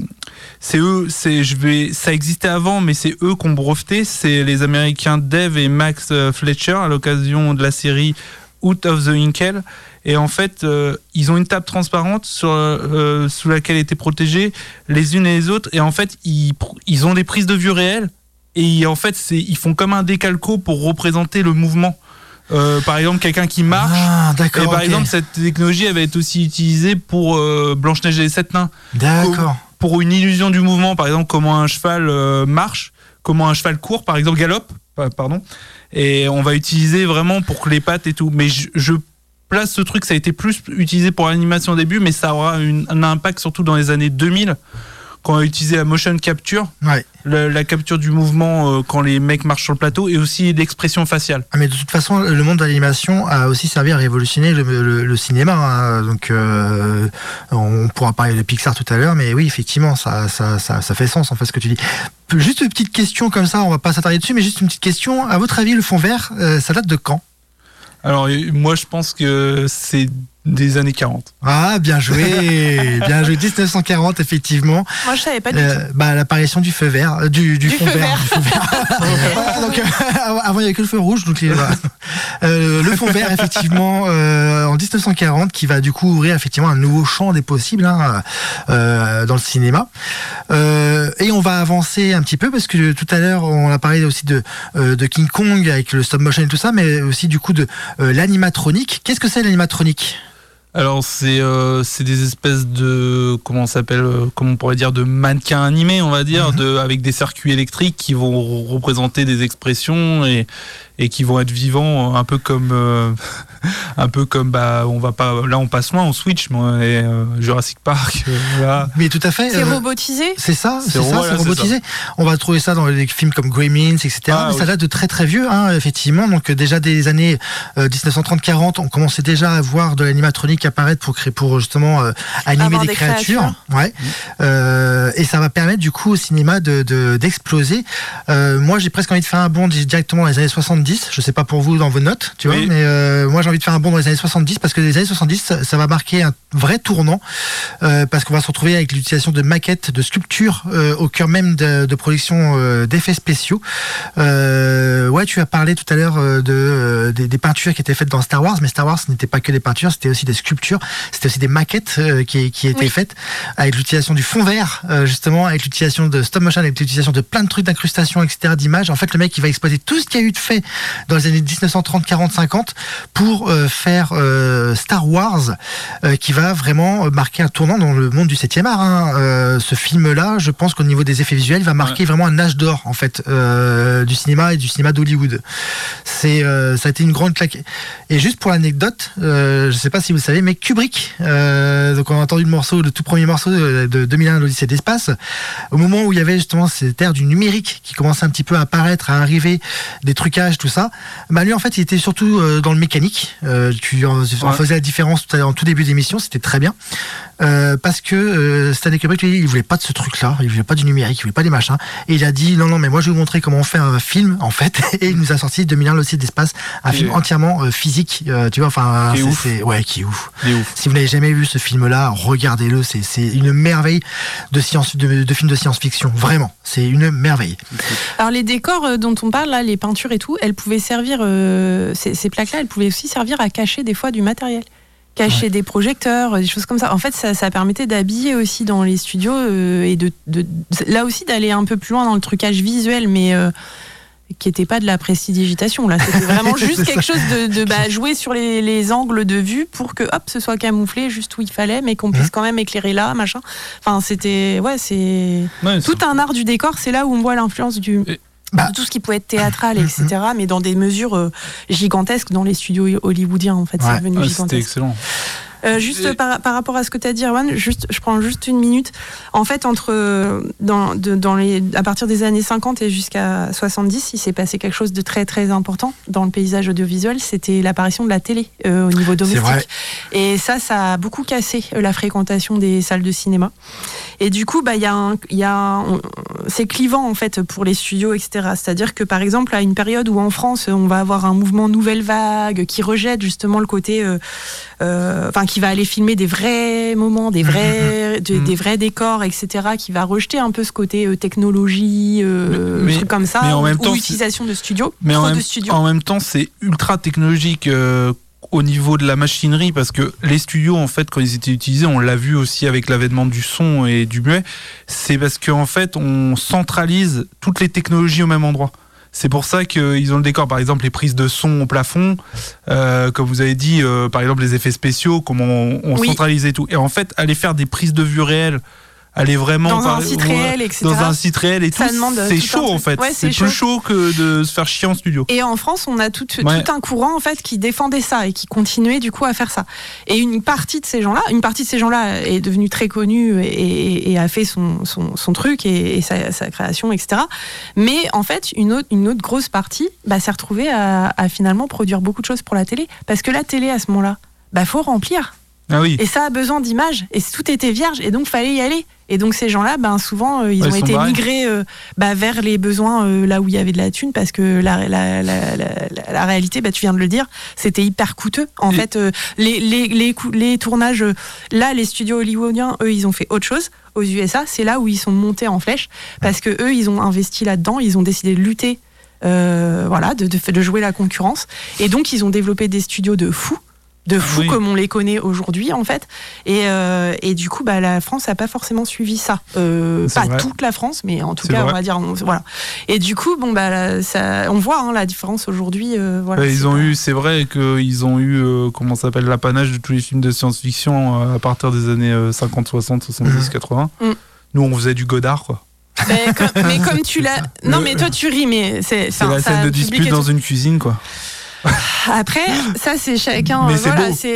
c'est eux, c'est je vais, ça existait avant, mais c'est eux qu'on breveté. C'est les Américains Dave et Max euh, Fletcher à l'occasion de la série Out of the Inkle. Et en fait, euh, ils ont une table transparente sur, euh, sous laquelle étaient protégées les unes et les autres. Et en fait, ils, ils ont des prises de vue réelles. Et en fait, c'est, ils font comme un décalco pour représenter le mouvement. Euh, par exemple, quelqu'un qui marche. Ah, Et par exemple, cette technologie avait été aussi utilisée pour euh, Blanche-Neige et les Sept Nains. D'accord. Pour une illusion du mouvement, par exemple, comment un cheval euh, marche, comment un cheval court, par exemple, galope, pa- pardon. Et on va utiliser vraiment pour que les pattes et tout. Mais je, je place ce truc, ça a été plus utilisé pour l'animation au début, mais ça aura une- un impact surtout dans les années 2000, quand on a utilisé la motion capture, Ouais. la capture du mouvement euh, quand les mecs marchent sur le plateau, et aussi l'expression faciale. Ah, mais de toute façon, le monde de l'animation a aussi servi à révolutionner le, le- le cinéma. hein. Donc, euh, on pourra parler de Pixar tout à l'heure, mais oui, effectivement, ça, ça, ça, ça fait sens en fait ce que tu dis. Juste une petite question comme ça, on va pas s'attarder dessus, mais juste une petite question. À votre avis, le fond vert, euh, ça date de quand? Alors, moi, je pense que c'est des années 40. Ah, bien joué, bien joué. 1940, effectivement. Moi, je savais pas du tout. Euh, bah, l'apparition du feu vert, euh, du, du, Du fond feu vert. vert. du feu vert. Voilà, donc, euh, avant, il n'y avait que le feu rouge. Donc, les-. Euh, le fond vert, effectivement, euh, en 1940, qui va du coup ouvrir effectivement un nouveau champ des possibles hein, euh, dans le cinéma. Euh, et on va avancer un petit peu parce que tout à l'heure, on a parlé aussi de, euh, de King Kong avec le stop motion et tout ça, mais aussi du coup de euh, l'animatronique. Qu'est-ce que c'est l'animatronique? Alors, c'est euh, c'est des espèces de. Comment ça s'appelle euh, Comment on pourrait dire De mannequins animés, on va dire, de, avec des circuits électriques qui vont représenter des expressions et, et qui vont être vivants, un peu comme. euh, un peu comme. Bah, on va pas. Là, on passe loin, on switch, mais et, euh, Jurassic Park, euh, voilà. Mais tout à fait. C'est euh, robotisé C'est ça, c'est ça, c'est robotisé. On va trouver ça dans les films comme Gremlins, etc. Ah, mais ça date de très très vieux, hein, effectivement. Donc euh, déjà des années euh, 1930-40, on commençait déjà à voir de l'animatronique apparaître pour créer, pour justement euh, animer des, des créatures. créatures. Ouais. Euh, et ça va permettre du coup au cinéma de de- d'exploser. Euh, moi, j'ai presque envie de faire un bond directement dans les années 70. Je sais pas pour vous dans vos notes, tu vois, Oui. mais euh, moi j'ai envie de faire un bond dans les années 70 parce que les années 70, ça, ça va marquer un vrai tournant euh, parce qu'on va se retrouver avec l'utilisation de maquettes, de sculptures euh, au cœur même de, de production euh, d'effets spéciaux. Euh, ouais, tu as parlé tout à l'heure de des, des peintures qui étaient faites dans Star Wars, mais Star Wars n'était pas que des peintures, c'était aussi des sculptures, c'était aussi des maquettes euh, qui, qui étaient Oui. faites avec l'utilisation du fond vert, euh, justement, avec l'utilisation de stop motion, avec l'utilisation de plein de trucs d'incrustation, etc., d'images. En fait, le mec, il va exploiter tout ce qu'il y a eu de fait dans les années 1930, 40, 50 pour euh, faire euh, Star Wars, euh, qui va vraiment marquer un tournant dans le monde du 7e art. hein. Ce film-là, je pense qu'au niveau des effets visuels, va marquer vraiment un âge d'or, en fait, du cinéma et du cinéma d'Hollywood. C'est, ça a été une grande claque. Et juste pour l'anecdote, je sais pas si vous savez, mais Kubrick, donc on a entendu le morceau, le tout premier morceau de, de 2001, l'Odyssée d'espace, au moment où il y avait justement cette ère du numérique qui commençait un petit peu à apparaître, à arriver, des trucages, tout ça, bah lui en fait il était surtout euh, dans le mécanique. Euh, tu en, Ouais. faisais la différence tout à l'heure en tout début d'émission, c'était très bien. Euh, parce que euh, Stanley Kubrick, lui, il voulait pas de ce truc-là, il voulait pas du numérique, il voulait pas des machins. Et il a dit non, non, mais moi je vais vous montrer comment on fait un film, en fait. Et il nous a sorti 2001, l'Odyssée d'espace, un Et- film entièrement euh, physique, euh, tu vois, enfin, c'est- ouais, qui est ouf. Il est ouf. Si vous n'avez jamais vu ce film-là, regardez-le. C'est une merveille de science, de, de film de science-fiction. Vraiment, c'est une merveille. Alors les décors dont on parle là, les peintures et tout, elles pouvaient servir, euh, ces, ces plaques-là, elles pouvaient aussi servir à cacher des fois du matériel, cacher des projecteurs, euh, des choses comme ça. En fait, ça, ça permettait d'habiller aussi dans les studios euh, et de, de- là aussi d'aller un peu plus loin dans le trucage visuel, mais euh, qui n'était pas de la prestidigitation. Là, c'était vraiment juste quelque chose de, de, bah, jouer sur les, les angles de vue pour que hop, ce soit camouflé juste où il fallait, mais qu'on puisse Mhm. quand même éclairer là, machin. Enfin, c'était ouais, c'est Ouais, tout un art du décor, c'est là où on voit l'influence du Et- Bah. de tout ce qui pouvait être théâtral, Mhm. etc. Mais dans des mesures euh, gigantesques dans les studios hollywoodiens, en fait, Ouais. c'est devenu Ouais, C'était excellent. Euh, juste par, par rapport à ce que tu as dit, Erwan, juste, je prends juste une minute. En fait, entre euh, dans, de- dans les, à partir des années 50 et jusqu'à 70, il s'est passé quelque chose de très très important dans le paysage audiovisuel. C'était l'apparition de la télé euh, au niveau domestique. vrai. Et ça, ça a beaucoup cassé la fréquentation des salles de cinéma. Et du coup, bah, il y a, un- y c'est clivant en fait pour les studios, etc. C'est-à-dire que par exemple, à une période où en France, on va avoir un mouvement nouvelle vague qui rejette justement le côté, euh, qui va aller filmer des vrais moments, des vrais, Mhm. des vrais décors, etc. Qui va rejeter un peu ce côté euh, technologie, euh, Mais- truc comme ça, mais en ou, même ou temps, utilisation de studios, Mais en trop même, de studios. en même temps, c'est ultra technologique euh, au niveau de la machinerie parce que les studios, en fait, quand ils étaient utilisés, on l'a vu aussi avec l'avènement du son et du muet, c'est parce qu'en fait, on centralise toutes les technologies au même endroit. C'est pour ça qu'ils ont le décor, par exemple les prises de son au plafond, euh, comme vous avez dit, euh, par exemple les effets spéciaux, comment on, on Oui. centralisait tout. Et en fait, aller faire des prises de vue réelles, aller vraiment Dans un site réel, etc. dans un site réel et tout, c'est chaud en fait. Ouais, c'est c'est plus chaud que de se faire chier en studio. Et en France, on a tout, Ouais. tout un courant en fait qui défendait ça et qui continuait du coup à faire ça. Et une partie de ces gens-là, une partie de ces gens-là est devenue très connue et, et- et a fait son, son, son truc et, et sa, sa création, etc. Mais en fait, une autre, une autre grosse partie bah, s'est retrouvée à, à finalement produire beaucoup de choses pour la télé. Parce que la télé, à ce moment-là, bah faut remplir. Ah oui. Et ça a besoin d'images. Et tout était vierge. Et donc, fallait y aller. Et donc, ces gens-là, ben, souvent, euh, ils Ouais, ont ils été migrés euh, bah, vers les besoins euh, là où il y avait de la thune. Parce que la, la, la, réalité, bah, tu viens de le dire, c'était hyper coûteux. En Et- fait, les, les, les, les tournages, là, les studios hollywoodiens, eux, ils ont fait autre chose. Aux USA, c'est là où ils sont montés en flèche. Parce que eux, ils ont investi là-dedans. Ils ont décidé de lutter. voilà, de, de, de jouer la concurrence. Et donc, ils ont développé des studios de fous, de fous Oui. comme on les connaît aujourd'hui, en fait. Et, euh, et du coup, bah, la France n'a pas forcément suivi ça. Euh, pas vrai. toute la France, mais en tout cas, vrai. on va dire, on- voilà. Et du coup, bon, bah, ça, on voit hein, la différence aujourd'hui. euh, voilà, ils ont pas- eu, c'est vrai qu'ils ont eu, comment s'appelle, l'apanage de tous les films de science-fiction à partir des années euh, 50, 60, 70, Mhm. 80. Mm. Nous, on faisait du Godard, quoi. Mais comme, mais comme tu l'as. Non, mais toi, tu ris, mais c'est. C'est la scène de dispute dans une cuisine, quoi. Après, ça c'est chacun. Mais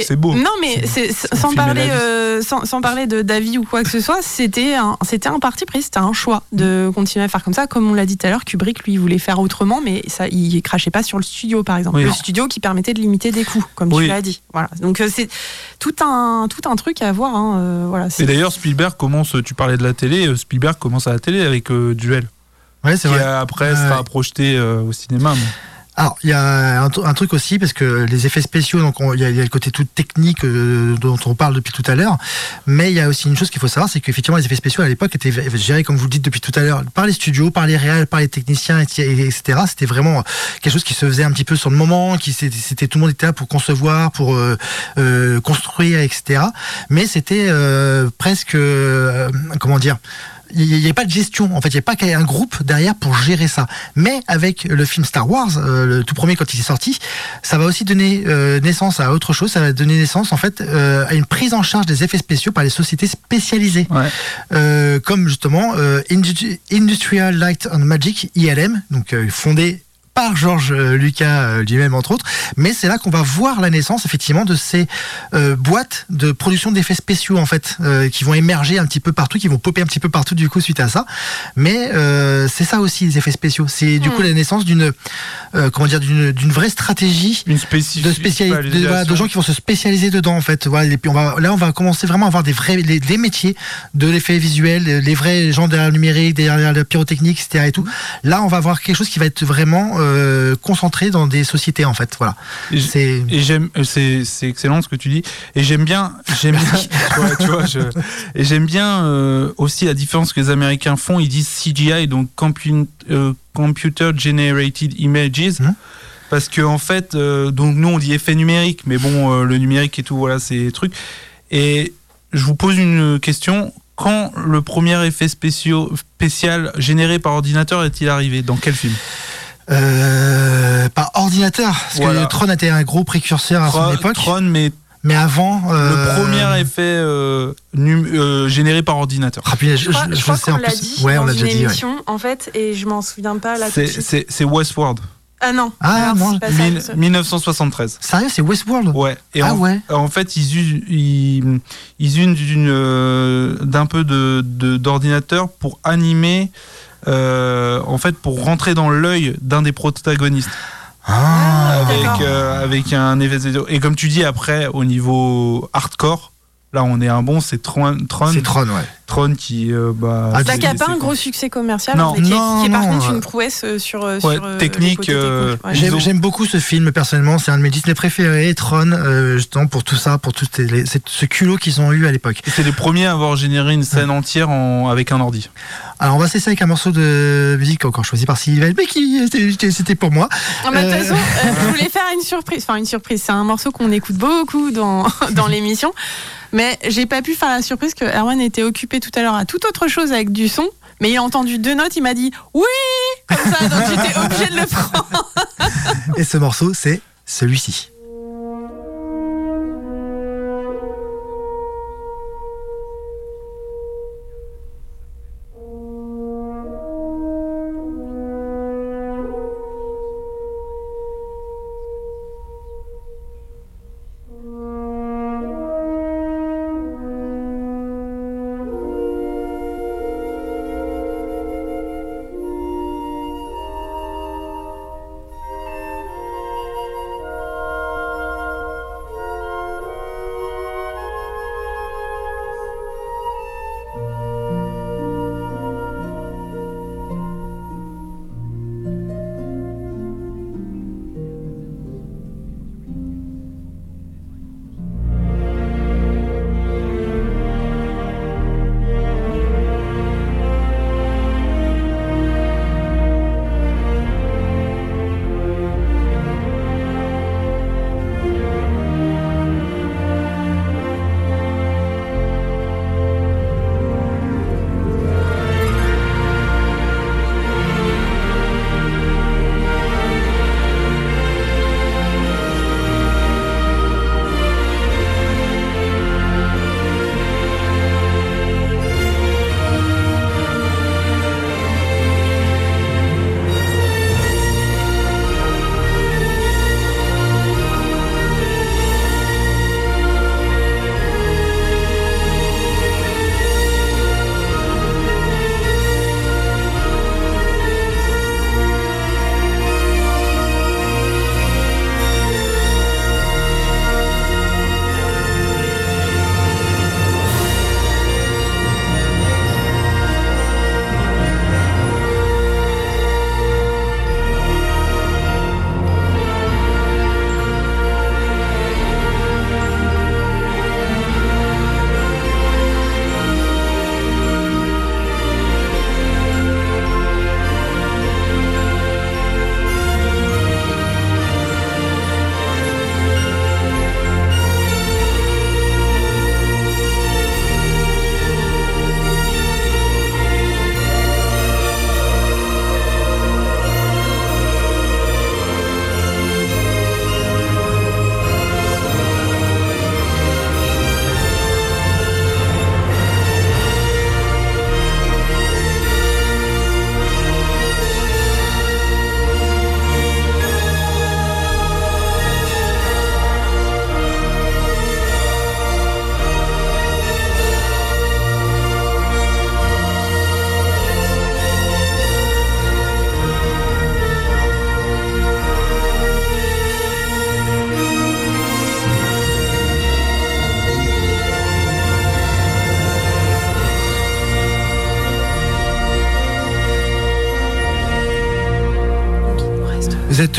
c'est beau. Non, mais sans parler, euh, sans, sans parler de d'avis ou quoi que ce soit, c'était un, c'était un parti pris, c'était un choix de continuer à faire comme ça. Comme on l'a dit tout à l'heure, Kubrick lui voulait faire autrement, mais ça, il crachait pas sur le studio par exemple, Oui. le studio qui permettait de limiter des coûts, comme Oui. tu l'as dit. Voilà. Donc euh, c'est tout un tout un truc à voir. Hein, euh, voilà. Et d'ailleurs, Spielberg commence, tu parlais de la télé, Spielberg commence à la télé avec euh, Duel, Ouais, c'est qui vrai. après Ouais, sera projeté euh, au cinéma. mais- Alors, il y a un, tr- un truc aussi, parce que les effets spéciaux, donc on- il y, a le côté tout technique euh, dont on parle depuis tout à l'heure, mais il y a aussi une chose qu'il faut savoir, c'est qu'effectivement, les effets spéciaux à l'époque étaient gérés, comme vous le dites depuis tout à l'heure, par les studios, par les réals, par les techniciens, et- et- etc. C'était vraiment quelque chose qui se faisait un petit peu sur le moment, qui c'était tout le monde était là pour concevoir, pour euh, euh, construire, etc. Mais c'était presque, comment dire, il n'y avait pas de gestion, en fait, il n'y avait pas un groupe derrière pour gérer ça. Mais avec le film Star Wars, euh, le tout premier quand il est sorti, ça va aussi donner euh, naissance à autre chose, ça va donner naissance en fait euh, à une prise en charge des effets spéciaux par les sociétés spécialisées, Ouais. comme justement Indu- Industrial Light and Magic, ILM, donc euh, fondé par Georges euh, Lucas euh, lui-même entre autres, mais c'est là qu'on va voir la naissance effectivement de ces euh, boîtes de production d'effets spéciaux en fait, euh, qui vont émerger un petit peu partout, qui vont popper un petit peu partout du coup suite à ça. Mais euh, c'est ça aussi les effets spéciaux, c'est du coup la naissance d'une euh, comment dire d'une d'une vraie stratégie Une de spécialistes, de, voilà, de gens qui vont se spécialiser dedans en fait. Voilà, et puis on va, là, on va commencer vraiment à avoir des vrais, les, les métiers de l'effet visuel, les vrais gens derrière le numérique, derrière la pyrotechnique, etc. Et tout. Là, on va avoir quelque chose qui va être vraiment euh, concentré dans des sociétés en fait. Voilà. C'est j'aime, euh, c'est, c'est excellent ce que tu dis. Et j'aime bien, j'aime bien, tu vois, tu vois, je- et j'aime bien euh, aussi la différence que les Américains font. Ils disent CGI, donc compu- euh, Computer Generated Images. Mhm. Parce que en fait, euh, donc nous on dit effet numérique, mais bon, euh, le numérique et tout, voilà, c'est trucs. Et je vous pose une question. Quand le premier effet spécial généré par ordinateur est-il arrivé? Dans quel film? Euh, par ordinateur, parce Voilà. que Tron était un gros précurseur à son Tron, époque. Tron, mais Mais avant, Le euh, premier effet euh, euh, généré par ordinateur. Ah, punaise, je, Je crois, je- je crois sais qu'on en l'a plus. dit ouais, on l'a une déjà dit. ouais. émission, en fait, et je m'en souviens pas de C'est- Westworld, Ah non. Ah, non, pas ça, mille- ça. 1973. Sérieux, c'est Westworld? Ouais. Et Ah en, ouais. en fait, ils usent, ils, ils usent d'un peu de, de- d'ordinateur pour animer, euh, en fait, pour rentrer dans l'œil d'un des protagonistes Ah, avec, euh, avec un vidéo. Et comme tu dis, après, au niveau hardcore, là, on est un bon, c'est Tron, Tron, c'est Tron, ouais. Tron qui, euh, bah, Ah, c'est- qui a pas un gros succès commercial, Non. mais qui, est- Non, qui est par non, contre euh, une prouesse euh, sur, euh, Ouais, sur euh, technique, euh, ouais. J'aime beaucoup ce film personnellement, c'est un de mes Disney préférés, Tron, euh, justement pour tout ça, pour tout les- ce culot qu'ils ont eu à l'époque. Et C'est les premiers à avoir généré une scène entière en- avec un ordi. Alors on va cesser avec un morceau de musique encore choisi par Sylvain, mais qui c'était- pour moi. De toute Euh. façon, euh, je voulais faire une surprise. Enfin, une surprise. C'est un morceau qu'on écoute beaucoup dans, dans l'émission. Mais j'ai pas pu faire la surprise que Erwan était occupé tout à l'heure à toute autre chose avec du son. Mais il a entendu deux notes, il m'a dit oui Comme ça, donc j'étais obligée de le prendre. Et ce morceau c'est celui-ci.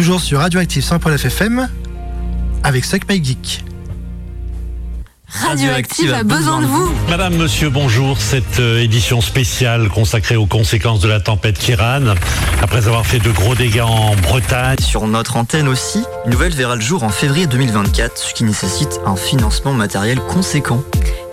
Toujours sur Radioactive 100.9 FM avec Suck My Geek. Radioactive a besoin de vous. Madame, monsieur, bonjour. Cette euh, édition spéciale consacrée aux conséquences de la tempête Kiran, après avoir fait de gros dégâts en Bretagne. Sur notre antenne aussi, une nouvelle verra le jour en février 2024, ce qui nécessite un financement matériel conséquent.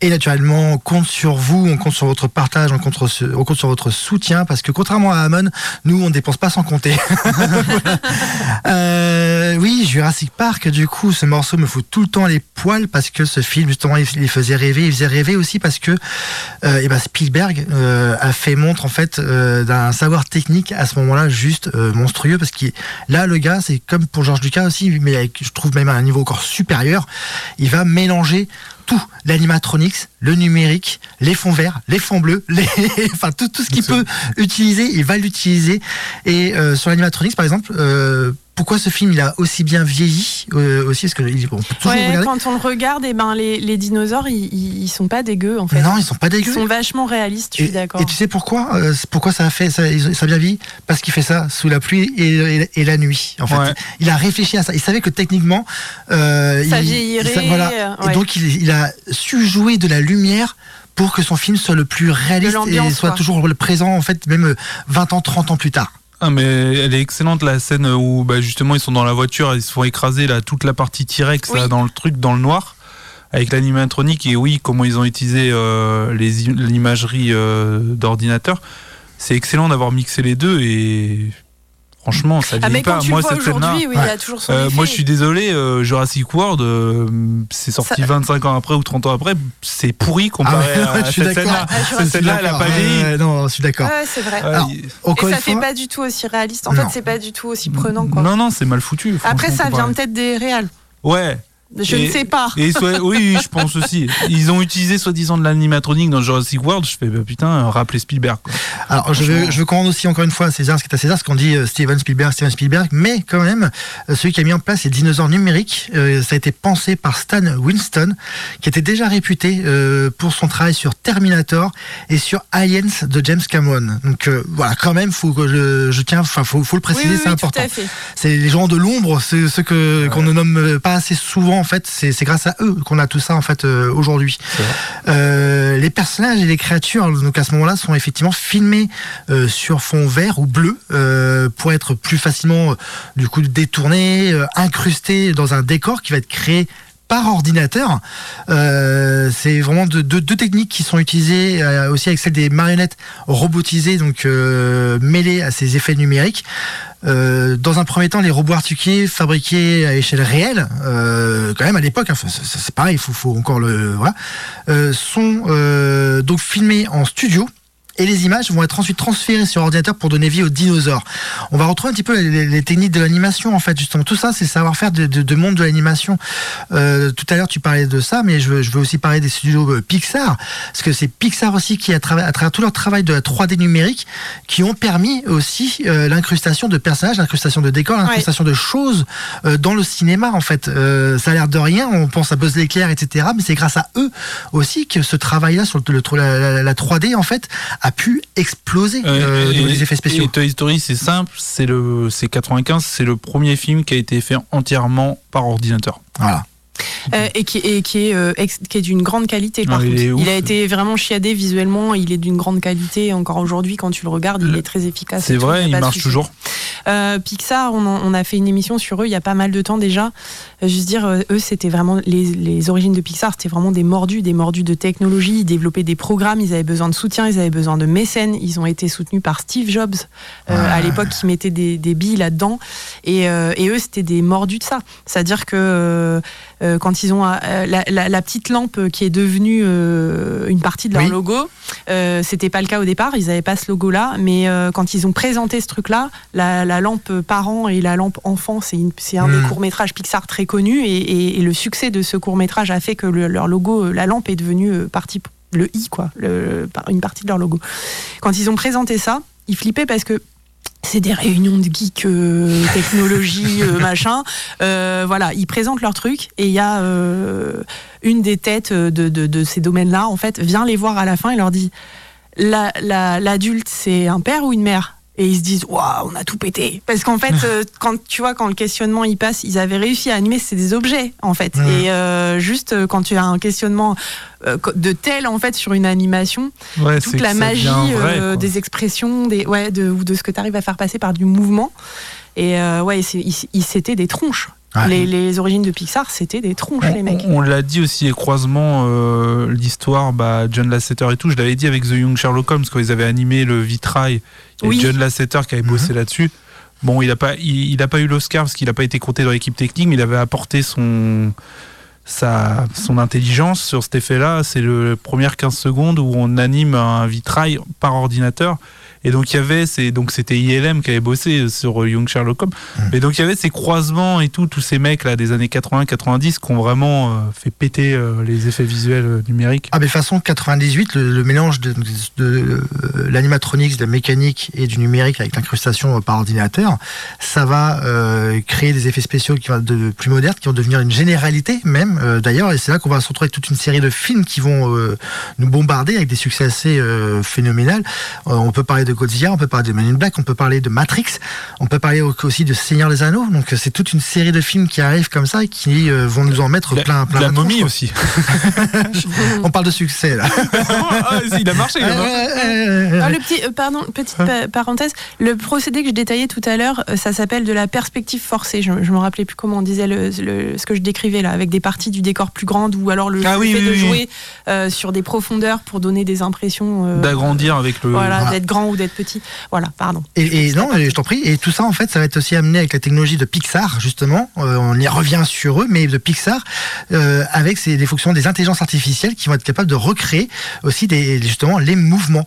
Et naturellement, on compte sur vous, on compte sur votre partage, on compte, sur, votre soutien, parce que contrairement à Amon, nous, on ne dépense pas sans compter. euh, oui, Jurassic Park, du coup, ce morceau me fout tout le temps les poils, parce que ce film, justement, il, il faisait rêver. Il faisait rêver aussi parce que euh, et ben Spielberg euh, a fait montre, en fait, d'un savoir technique à ce moment-là juste monstrueux, parce que là, le gars, c'est comme pour George Lucas aussi, mais je trouve même à un niveau encore supérieur, il va mélanger tout, l'animatronics, le numérique, les fonds verts, les fonds bleus, les... enfin tout, tout ce qu'il peut utiliser, il va l'utiliser. Et euh, sur l'animatronics, par exemple, euh, pourquoi ce film il a aussi bien vieilli euh, aussi Parce que il- on peut toujours Ouais, regarder. quand on le regarde, et ben, les, les dinosaures, ils, ils ils sont pas dégueux en fait. Non, ils sont pas Ils dégueux. sont vachement réalistes, je Et, suis d'accord. et tu sais pourquoi euh, c'est Pourquoi ça a fait ça, ils- ça a bien vieilli? Parce qu'il fait ça sous la pluie et, et- et la nuit. En fait, Ouais. il a réfléchi à ça. Il savait que techniquement, euh, Ça il- vieillirait, ça- voilà. Et donc il, il a su jouer de la lumière pour que son film soit le plus réaliste et soit quoi. toujours le présent en fait même euh, 20 ans 30 ans plus tard. Ah mais elle est excellente la scène où bah, justement ils sont dans la voiture, ils se font écraser là toute la partie T-Rex là, Oui. dans le truc dans le noir avec l'animatronique et oui comment ils ont utilisé euh, l'imagerie euh, d'ordinateur. C'est excellent d'avoir mixé les deux et franchement ça Ah, vieillit quand pas. Moi cette oui, il y a toujours son euh, moi je suis désolé, euh, Jurassic World, euh, c'est sorti Ça- 25 ans après ou 30 ans après, c'est pourri comparé Ah ouais, à cette scène-là. Ah, Cette scène-là, elle a pas vieilli. Non, je suis d'accord. Ouais, c'est vrai. Alors, et ça fait fois, pas du tout aussi réaliste. En Non. fait, c'est pas du tout aussi prenant. Quoi. Non, non, c'est mal foutu. Après, ça vient peut-être des réals. Ouais. Je Et- ne sais pas. Et soit- oui, je pense aussi. Ils ont utilisé soi-disant de l'animatronique dans Jurassic World. Je fais, bah, putain, rappelez Spielberg. Quoi. Alors, je veux, je aussi encore une fois à César ce qui est à César, ce qu'on dit euh, Steven Spielberg, Steven Spielberg, mais quand même, euh, celui qui a mis en place les dinosaures numériques, euh, ça a été pensé par Stan Winston, qui était déjà réputé euh, pour son travail sur Terminator et sur Aliens de James Cameron. Donc euh, voilà, quand même, faut que je, je tiens, enfin, faut, faut le préciser, oui, c'est oui, important. C'est les gens de l'ombre, c'est ceux que qu'on ne nomme pas assez souvent en fait. C'est grâce à eux qu'on a tout ça en fait euh, aujourd'hui. Euh, les personnages et les créatures donc à ce moment-là sont effectivement filmés euh, sur fond vert ou bleu pour être plus facilement du coup détournés, incrustés dans un décor qui va être créé par ordinateur. Euh, c'est vraiment deux, techniques qui sont utilisées euh, aussi avec celle des marionnettes robotisées, donc euh, mêlées à ces effets numériques. Dans un premier temps, les robots articulés fabriqués à échelle réelle, quand même à l'époque, hein, c'est- pareil, il faut, faut encore le voilà, sont donc filmés en studio. Et les images vont être ensuite transférées sur ordinateur pour donner vie aux dinosaures. On va retrouver un petit peu les, les techniques de l'animation en fait justement. Tout ça, c'est savoir-faire de, de, de monde de l'animation. Euh, tout à l'heure, tu parlais de ça, mais je veux, je veux aussi parler des studios euh, Pixar, parce que c'est Pixar aussi qui, à travers, à travers tout leur travail de la 3D numérique, qui ont permis aussi euh, l'incrustation de personnages, l'incrustation de décors, l'incrustation de choses euh, dans le cinéma en fait. Ça a l'air de rien, on pense à Buzz l'éclair, etc. Mais c'est grâce à eux aussi que ce travail-là sur le, le- la, la- la 3D en fait a pu exploser euh, et, niveau des effets spéciaux. et Toy Story, c'est simple. C'est le, c'est 95. C'est le premier film qui a été fait entièrement par ordinateur. Voilà. Euh, et qui, et qui est, euh, ex- qui est d'une grande qualité par Ah, il contre. a été vraiment chiadé visuellement, il est d'une grande qualité. Encore aujourd'hui, quand tu le regardes, il est très efficace. C'est tout, vrai, a il marche toujours. Euh, Pixar, on, en- on a fait une émission sur eux il y a pas mal de temps déjà. Juste dire, euh, eux, c'était vraiment les, les origines de Pixar, c'était vraiment des mordus, des mordus de technologie. Ils développaient des programmes, ils avaient besoin de soutien, ils avaient besoin de mécènes. Ils ont été soutenus par Steve Jobs euh, à l'époque, qui mettait des, des billes là-dedans. Et, euh, et eux, c'était des mordus de ça. C'est-à-dire que euh, quand ils ont la, la- la petite lampe qui est devenue une partie de leur Oui. logo, c'était pas le cas au départ. Ils n'avaient pas ce logo-là, mais quand ils ont présenté ce truc-là, la, la la lampe parent et la lampe enfant, c'est un des Mm. courts-métrages Pixar très connus. Et, et- et le succès de ce court-métrage a fait que le- leur logo, euh, la lampe, est devenue euh, partie, le i, quoi, le- une partie de leur logo. Quand ils ont présenté ça, ils flippaient parce que c'est des réunions de geeks, euh, technologie, euh, machin. Euh, voilà, ils présentent leur truc et il y a une des têtes de, de- de ces domaines-là, en fait, vient les voir à la fin et leur dit La- la- l'adulte, c'est un père ou une mère? Et ils se disent waouh on a tout pété parce qu'en fait euh, quand tu vois quand le questionnement y passe ils avaient réussi à animer c'est des objets en fait et euh, juste euh, quand tu as un questionnement euh, de tel en fait sur une animation Ouais, toute la magie vrai, des expressions, des, ouais, de, ou de ce que tu arrives à faire passer par du mouvement. Et ouais, ils- c'était des tronches. Ouais. Les, les origines de Pixar, c'était des tronches, les mecs. On, on l'a dit aussi, les croisements, euh, l'histoire, bah, John Lasseter et tout, je l'avais dit avec The Young Sherlock Holmes quand ils avaient animé le vitrail. Et Oui. John Lasseter qui avait bossé là-dessus. Bon, il n'a pas, il, il a pas eu l'Oscar parce qu'il n'a pas été compté dans l'équipe technique, mais il avait apporté son, sa, son intelligence sur cet effet-là. C'est le première 15 secondes où on anime un vitrail par ordinateur. Et donc il y avait, c'est donc c'était ILM qui avait bossé sur Young Sherlock Holmes. Mais donc il y avait ces croisements et tout, tous ces mecs là des années 80-90 qui ont vraiment euh, fait péter euh, les effets visuels euh, numériques. Ah, mais façon 98, le, le mélange de, de, de, euh, l'animatronics, de la mécanique et du numérique avec l'incrustation euh, par ordinateur, ça va euh, créer des effets spéciaux qui vont de plus modernes, qui vont devenir une généralité même euh, d'ailleurs, et c'est là qu'on va se retrouver avec toute une série de films qui vont euh, nous bombarder avec des succès assez euh, phénoménal. Euh, on peut parler de Godzilla, on peut parler de Men in Black, on peut parler de Matrix, on peut parler au- aussi de Seigneur des Anneaux. Donc euh, c'est toute une série de films qui arrivent comme ça et qui euh, vont nous en mettre La, plein, plein la la momie aussi. On parle de succès là. Ah, il a marché. il a marché. Ah, le petit, euh, pardon, petite pa- parenthèse. Le procédé que je détaillais tout à l'heure, euh, ça s'appelle de la perspective forcée. Je, je me rappelais plus comment on disait le, le- ce que je décrivais là, avec des parties du décor plus grandes ou alors le Ah oui, fait oui, de oui. jouer euh, sur des profondeurs pour donner des impressions. euh, D'agrandir avec le. Voilà, Voilà. d'être grand ou d'être petit. Voilà, pardon. Et, non, je t'en prie. Et tout ça, en fait, ça va être aussi amené avec la technologie de Pixar, justement. Euh, on y revient sur eux, mais de Pixar, euh, avec ces, des fonctions des intelligences artificielles qui vont être capables de recréer aussi des, justement les mouvements.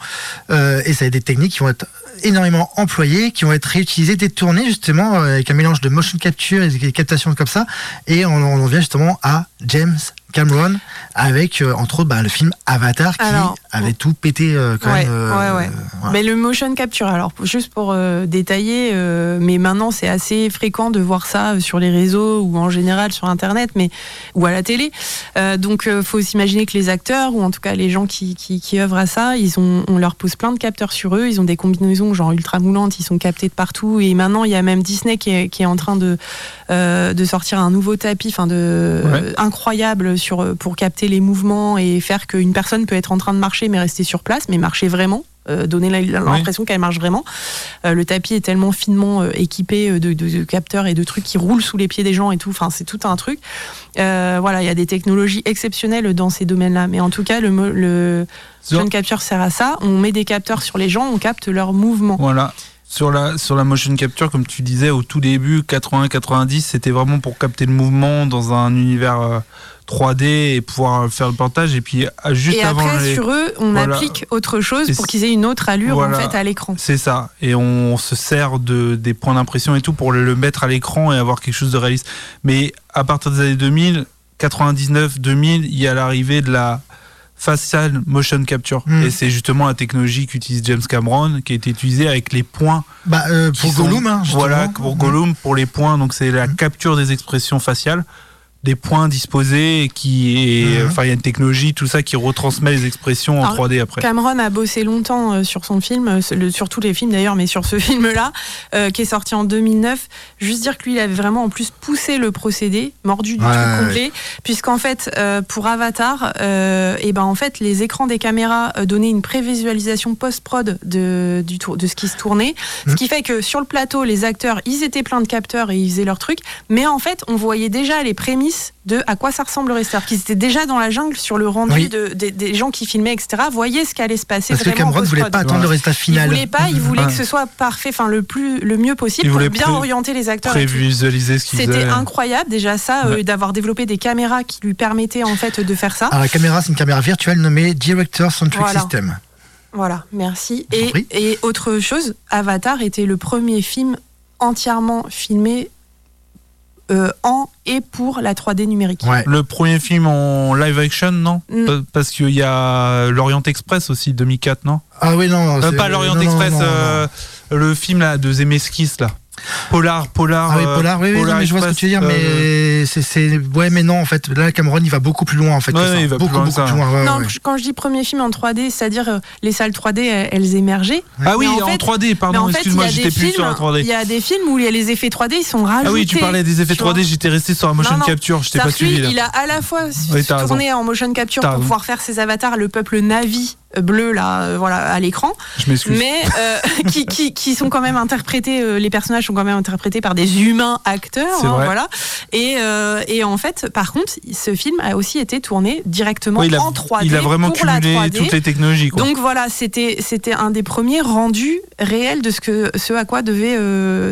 Euh, et ça va être des techniques qui vont être énormément employées, qui vont être réutilisées, détournées justement avec un mélange de motion capture et des captations comme ça. Et on, on en vient justement à James Cameron avec euh, entre autres bah, le film Avatar qui Alors, avait tout pété euh, quand Ouais, même. euh, ouais, ouais. voilà. Mais le motion capture, alors juste pour euh, détailler, euh, mais maintenant c'est assez fréquent de voir ça sur les réseaux ou en général sur Internet, mais ou à la télé. Euh, donc euh, faut s'imaginer que les acteurs ou en tout cas les gens qui, qui, qui œuvrent à ça, ils ont, on leur pose plein de capteurs sur eux, ils ont des combinaisons genre ultra moulantes, ils sont captés de partout et maintenant il y a même Disney qui est, qui est en train de euh, de sortir un nouveau tapis, enfin de Ouais. euh, incroyable sur pour capter les mouvements et faire qu'une personne peut être en train de marcher mais rester sur place, mais marcher vraiment. euh, donner l'impression qu'elle marche vraiment. Euh, le tapis est tellement finement euh, équipé de, de- de capteurs et de trucs qui roulent sous les pieds des gens et tout. Enfin, c'est tout un truc. Voilà, il y a des technologies exceptionnelles dans ces domaines-là. Mais en tout cas, le, le motion capture sert à ça. On met des capteurs sur les gens, on capte leurs mouvements. Voilà. Sur la, sur la motion capture, comme tu disais au tout début, 80-90, c'était vraiment pour capter le mouvement dans un univers 3D et pouvoir faire le portage. Et puis euh, juste et avant après, les- sur eux, on Voilà. applique autre chose pour qu'ils aient une autre allure Voilà. en fait à l'écran. C'est ça. Et on se sert de, des points d'impression et tout pour le, mettre à l'écran et avoir quelque chose de réaliste. Mais à partir des années 2000, 99, 2000, il y a l'arrivée de la facial motion capture. Mm. Et c'est justement la technologie qu'utilise James Cameron, qui a été utilisée avec les points. Bah, euh, pour sont- Gollum, hein. Voilà, pour Gollum, pour les points. Donc c'est la capture des expressions faciales des points disposés et qui est Mhm. enfin il y a une technologie tout ça qui retransmet les expressions en Alors, 3D après Cameron a bossé longtemps euh, sur son film, euh, sur tous les films d'ailleurs, mais sur ce film-là, euh, qui est sorti en 2009. Juste dire que lui, il avait vraiment en plus poussé le procédé, mordu du Ouais, truc ouais. complet, puisqu'en fait, euh, pour Avatar, euh, et ben en fait, les écrans des caméras donnaient une prévisualisation post-prod de, du tour, de ce qui se tournait, ce Mhm. qui fait que sur le plateau, les acteurs, ils étaient pleins de capteurs et ils faisaient leur truc, mais en fait, on voyait déjà les prémices de à quoi ça ressemblerait. C'est-à-dire qu'ils étaient déjà dans la jungle sur le rendu Oui. de, des- des gens qui filmaient, etc. Voyaient ce qui allait se passer. Parce que vraiment Cameron voulait post-prod. pas attendre le résultat Il final. voulait pas, il voulait que ce soit parfait, enfin le plus, le mieux possible Il pour voulait bien orienter les acteurs. prévisualiser ce qu'ils C'était incroyable déjà ça, euh, d'avoir développé des caméras qui lui permettaient en fait de faire ça. Alors la caméra, c'est une caméra virtuelle nommée Director Centric Voilà. System. Voilà, merci. Et, et autre chose, Avatar était le premier film entièrement filmé euh, en et pour la 3D numérique. Ouais. Le premier film en live action, non Mm. Pa- Parce qu'il y a l'Orient Express aussi, 2004, non Ah oui, non. Euh, Pas l'Orient non, non, Express, non, non. euh, le film là de Zemeckis là. Polar, Polar. Ah oui, euh, Polar, oui, oui, non, mais je vois ce que tu veux dire, Express, euh, mais c'est, c'est, ouais, mais non, en fait, là, Cameron, il va beaucoup plus loin, en fait, Ouais, ça. il va plus beaucoup, loin que beaucoup ça. plus loin, non, ouais. quand je dis premier film en 3D, c'est-à-dire euh, les salles 3D, elles, émergeaient. Ah oui, Mais en, fait- 3D, mais pardon, en fait, excuse-moi, j'étais plus sur la films- 3D. Il y a des films où il y a les effets 3D, ils sont rajoutés. Ah oui, tu parlais des effets tu vois. 3D, j'étais resté sur la motion Non, non. capture, je t'ai pas suivi là. Il a à la fois Oui, tourné en motion capture pour pouvoir faire ses avatars, le peuple Navi euh, bleu là, euh, voilà, à l'écran, Je m'excuse. mais euh, qui, qui, qui sont quand même interprétés, euh, les personnages sont quand même interprétés par des humains acteurs, hein, voilà. Et, et en fait, par contre, ce film a aussi été tourné directement Ouais, il, a, en 3D il a vraiment pour la cumulé 3D. toutes les technologies. Quoi. Donc voilà, c'était c'était un des premiers rendus réels de ce que ce à quoi devaient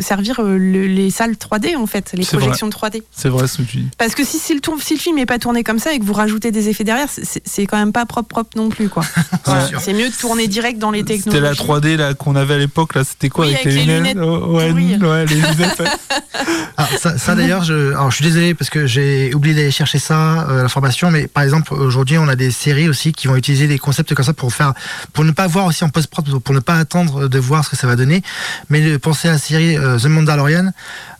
servir le- les salles 3D en fait, les C'est vrai. projections 3D. C'est vrai ce que tu dis. Parce que si, si le, tour- si le film est pas tourné comme ça et que vous rajoutez des effets derrière, c'est quand même pas propre propre non plus quoi. Voilà. C'est mieux de tourner direct dans les technologies. C'était la 3D là qu'on avait à l'époque là, c'était quoi Oui, avec, avec les lunettes, lunettes Oh, ouais, les lunettes. ouais. Ah, ça, ça, d'ailleurs, je, alors je suis désolé parce que j'ai oublié d'aller chercher ça, euh, l'information, mais par exemple, aujourd'hui, on a des séries aussi qui vont utiliser des concepts comme ça pour faire, pour ne pas voir aussi en post-prod, pour ne pas attendre de voir ce que ça va donner, mais de penser à la série euh, The Mandalorian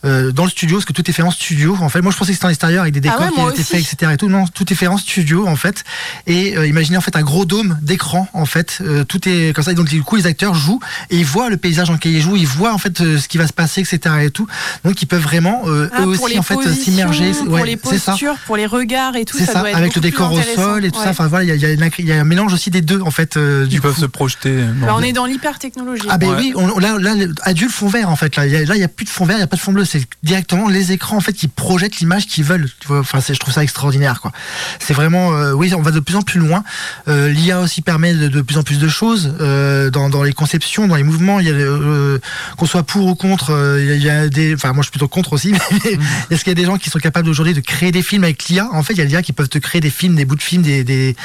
euh, dans le studio, parce que tout est fait en studio. En fait, moi, je pensais que c'était en extérieur avec des Ah décors ouais, qui étaient aussi. faits, etc. Et tout. Non, tout est fait en studio, en fait. Et euh, imaginez en fait un gros dôme d'écran, en fait. Euh, tout est comme ça. Et donc, du coup, les acteurs jouent et ils voient le paysage dans lequel ils jouent, ils voient en fait euh, ce qui va se passer, etc. Et tout. Donc, ils peuvent vraiment euh, Ah, eux aussi en fait s'immerger. pour Ouais, les ça. postures, pour les regards et tout, C'est ça, ça, doit être avec le décor au sol et tout Ouais. ça. Enfin voilà, il y a, y y un mélange aussi des deux en fait. euh, du Ils peuvent coup. se projeter. Bah, on est dans l'hyper technologie. Ah ben Ouais. oui, on, là, là, adulte fond vert en fait. Là, il y a, là, il y a plus de fond vert, il y a pas de fond bleu. C'est directement les écrans en fait qui projettent l'image qu'ils veulent. Tu vois, enfin, je trouve ça extraordinaire quoi. C'est vraiment, euh, oui, on va de plus en plus loin. Euh, L'IA aussi permet de, de plus en plus de choses euh, dans, dans les conceptions, dans les mouvements. Il y a euh, qu'on soit pour ou contre. euh, il y a- il y, a des, enfin, moi je suis plutôt contre aussi. Mais est-ce qu'il y a des gens qui sont capables aujourd'hui de créer des films avec l'IA En fait, il y a l'IA qui peuvent te créer des films, des bouts de films, des, des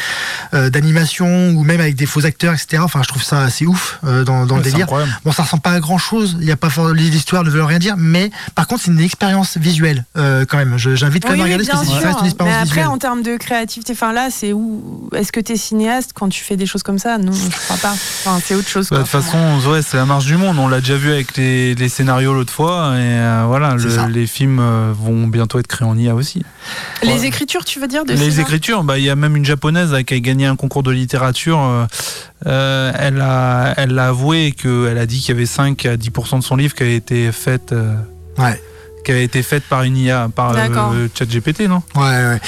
euh, d'animation ou même avec des faux acteurs, etc. Enfin, je trouve ça assez ouf euh, dans, dans Ouais, le délire. Bon, ça ressemble pas à grand chose. Il y a pas l'histoire ne veut rien dire, mais par contre, c'est une expérience visuelle euh, quand même. Je- J'invite quand Oui, même à regarder bien que c'est ça reste sûr. une expérience Mais après, visuelle. en termes de créativité, enfin là, c'est où Est-ce que tu es cinéaste quand tu fais des choses comme ça Non, je crois pas. Enfin, c'est autre chose. Bah, quoi. de toute façon, ouais, c'est la marche du monde. On l'a déjà vu avec les, les scénarios l'autre fois. Et euh, voilà, le- les films euh, vont bientôt être créés en IA aussi. les Ouais. écritures, tu veux dire de Les écritures, bah, il y a même une japonaise qui a gagné un concours de littérature. euh, euh, elle a, elle l'a avoué qu'elle a dit qu'il y avait 5 à 10% de son livre qui avait été faite, euh, Ouais. Qui avait été faite par une IA, par euh, ChatGPT, non? Ouais, ouais.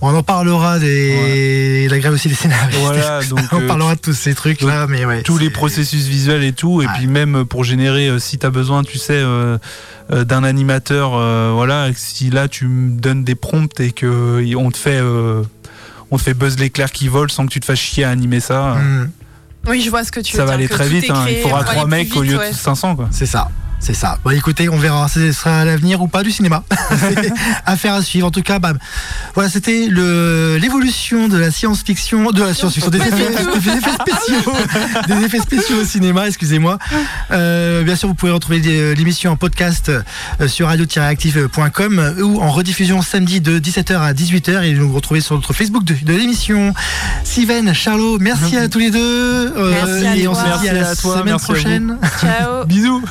Bon, on en parlera des, de la grève aussi des scénaristes. Voilà, donc on euh, parlera de tous ces trucs là, mais ouais. tous les processus visuels et tout, et puis même pour générer, euh, si tu as besoin, tu sais, euh, euh, d'un animateur, euh, voilà, si là tu me donnes des prompts et que on te fait, euh, on te fait Buzz l'éclair qui vole sans que tu te fasses chier à animer ça, Hmm, Oui, je vois ce que tu veux ça va dire, aller que très tout vite. est hein. créé Il faudra trois aller mecs au vite, lieu ouais. de 500 quoi. c'est ça. C'est ça. Bon, écoutez, on verra. Ce sera l'avenir ou pas du cinéma. Affaire à suivre. En tout cas, bah, voilà, c'était le l'évolution de la science-fiction, de la science-fiction, des effets, des effets spéciaux, des effets spéciaux au cinéma. Excusez-moi. Euh, bien sûr, vous pouvez retrouver des- l'émission en podcast euh, sur radio-active.com euh, ou en rediffusion samedi de 17h à 18h et nous retrouver sur notre Facebook de, de l'émission. Steven, Charlot, merci à tous les deux. Euh, Merci à et on toi. se dit à la à toi, semaine à prochaine. Ciao. Bisous.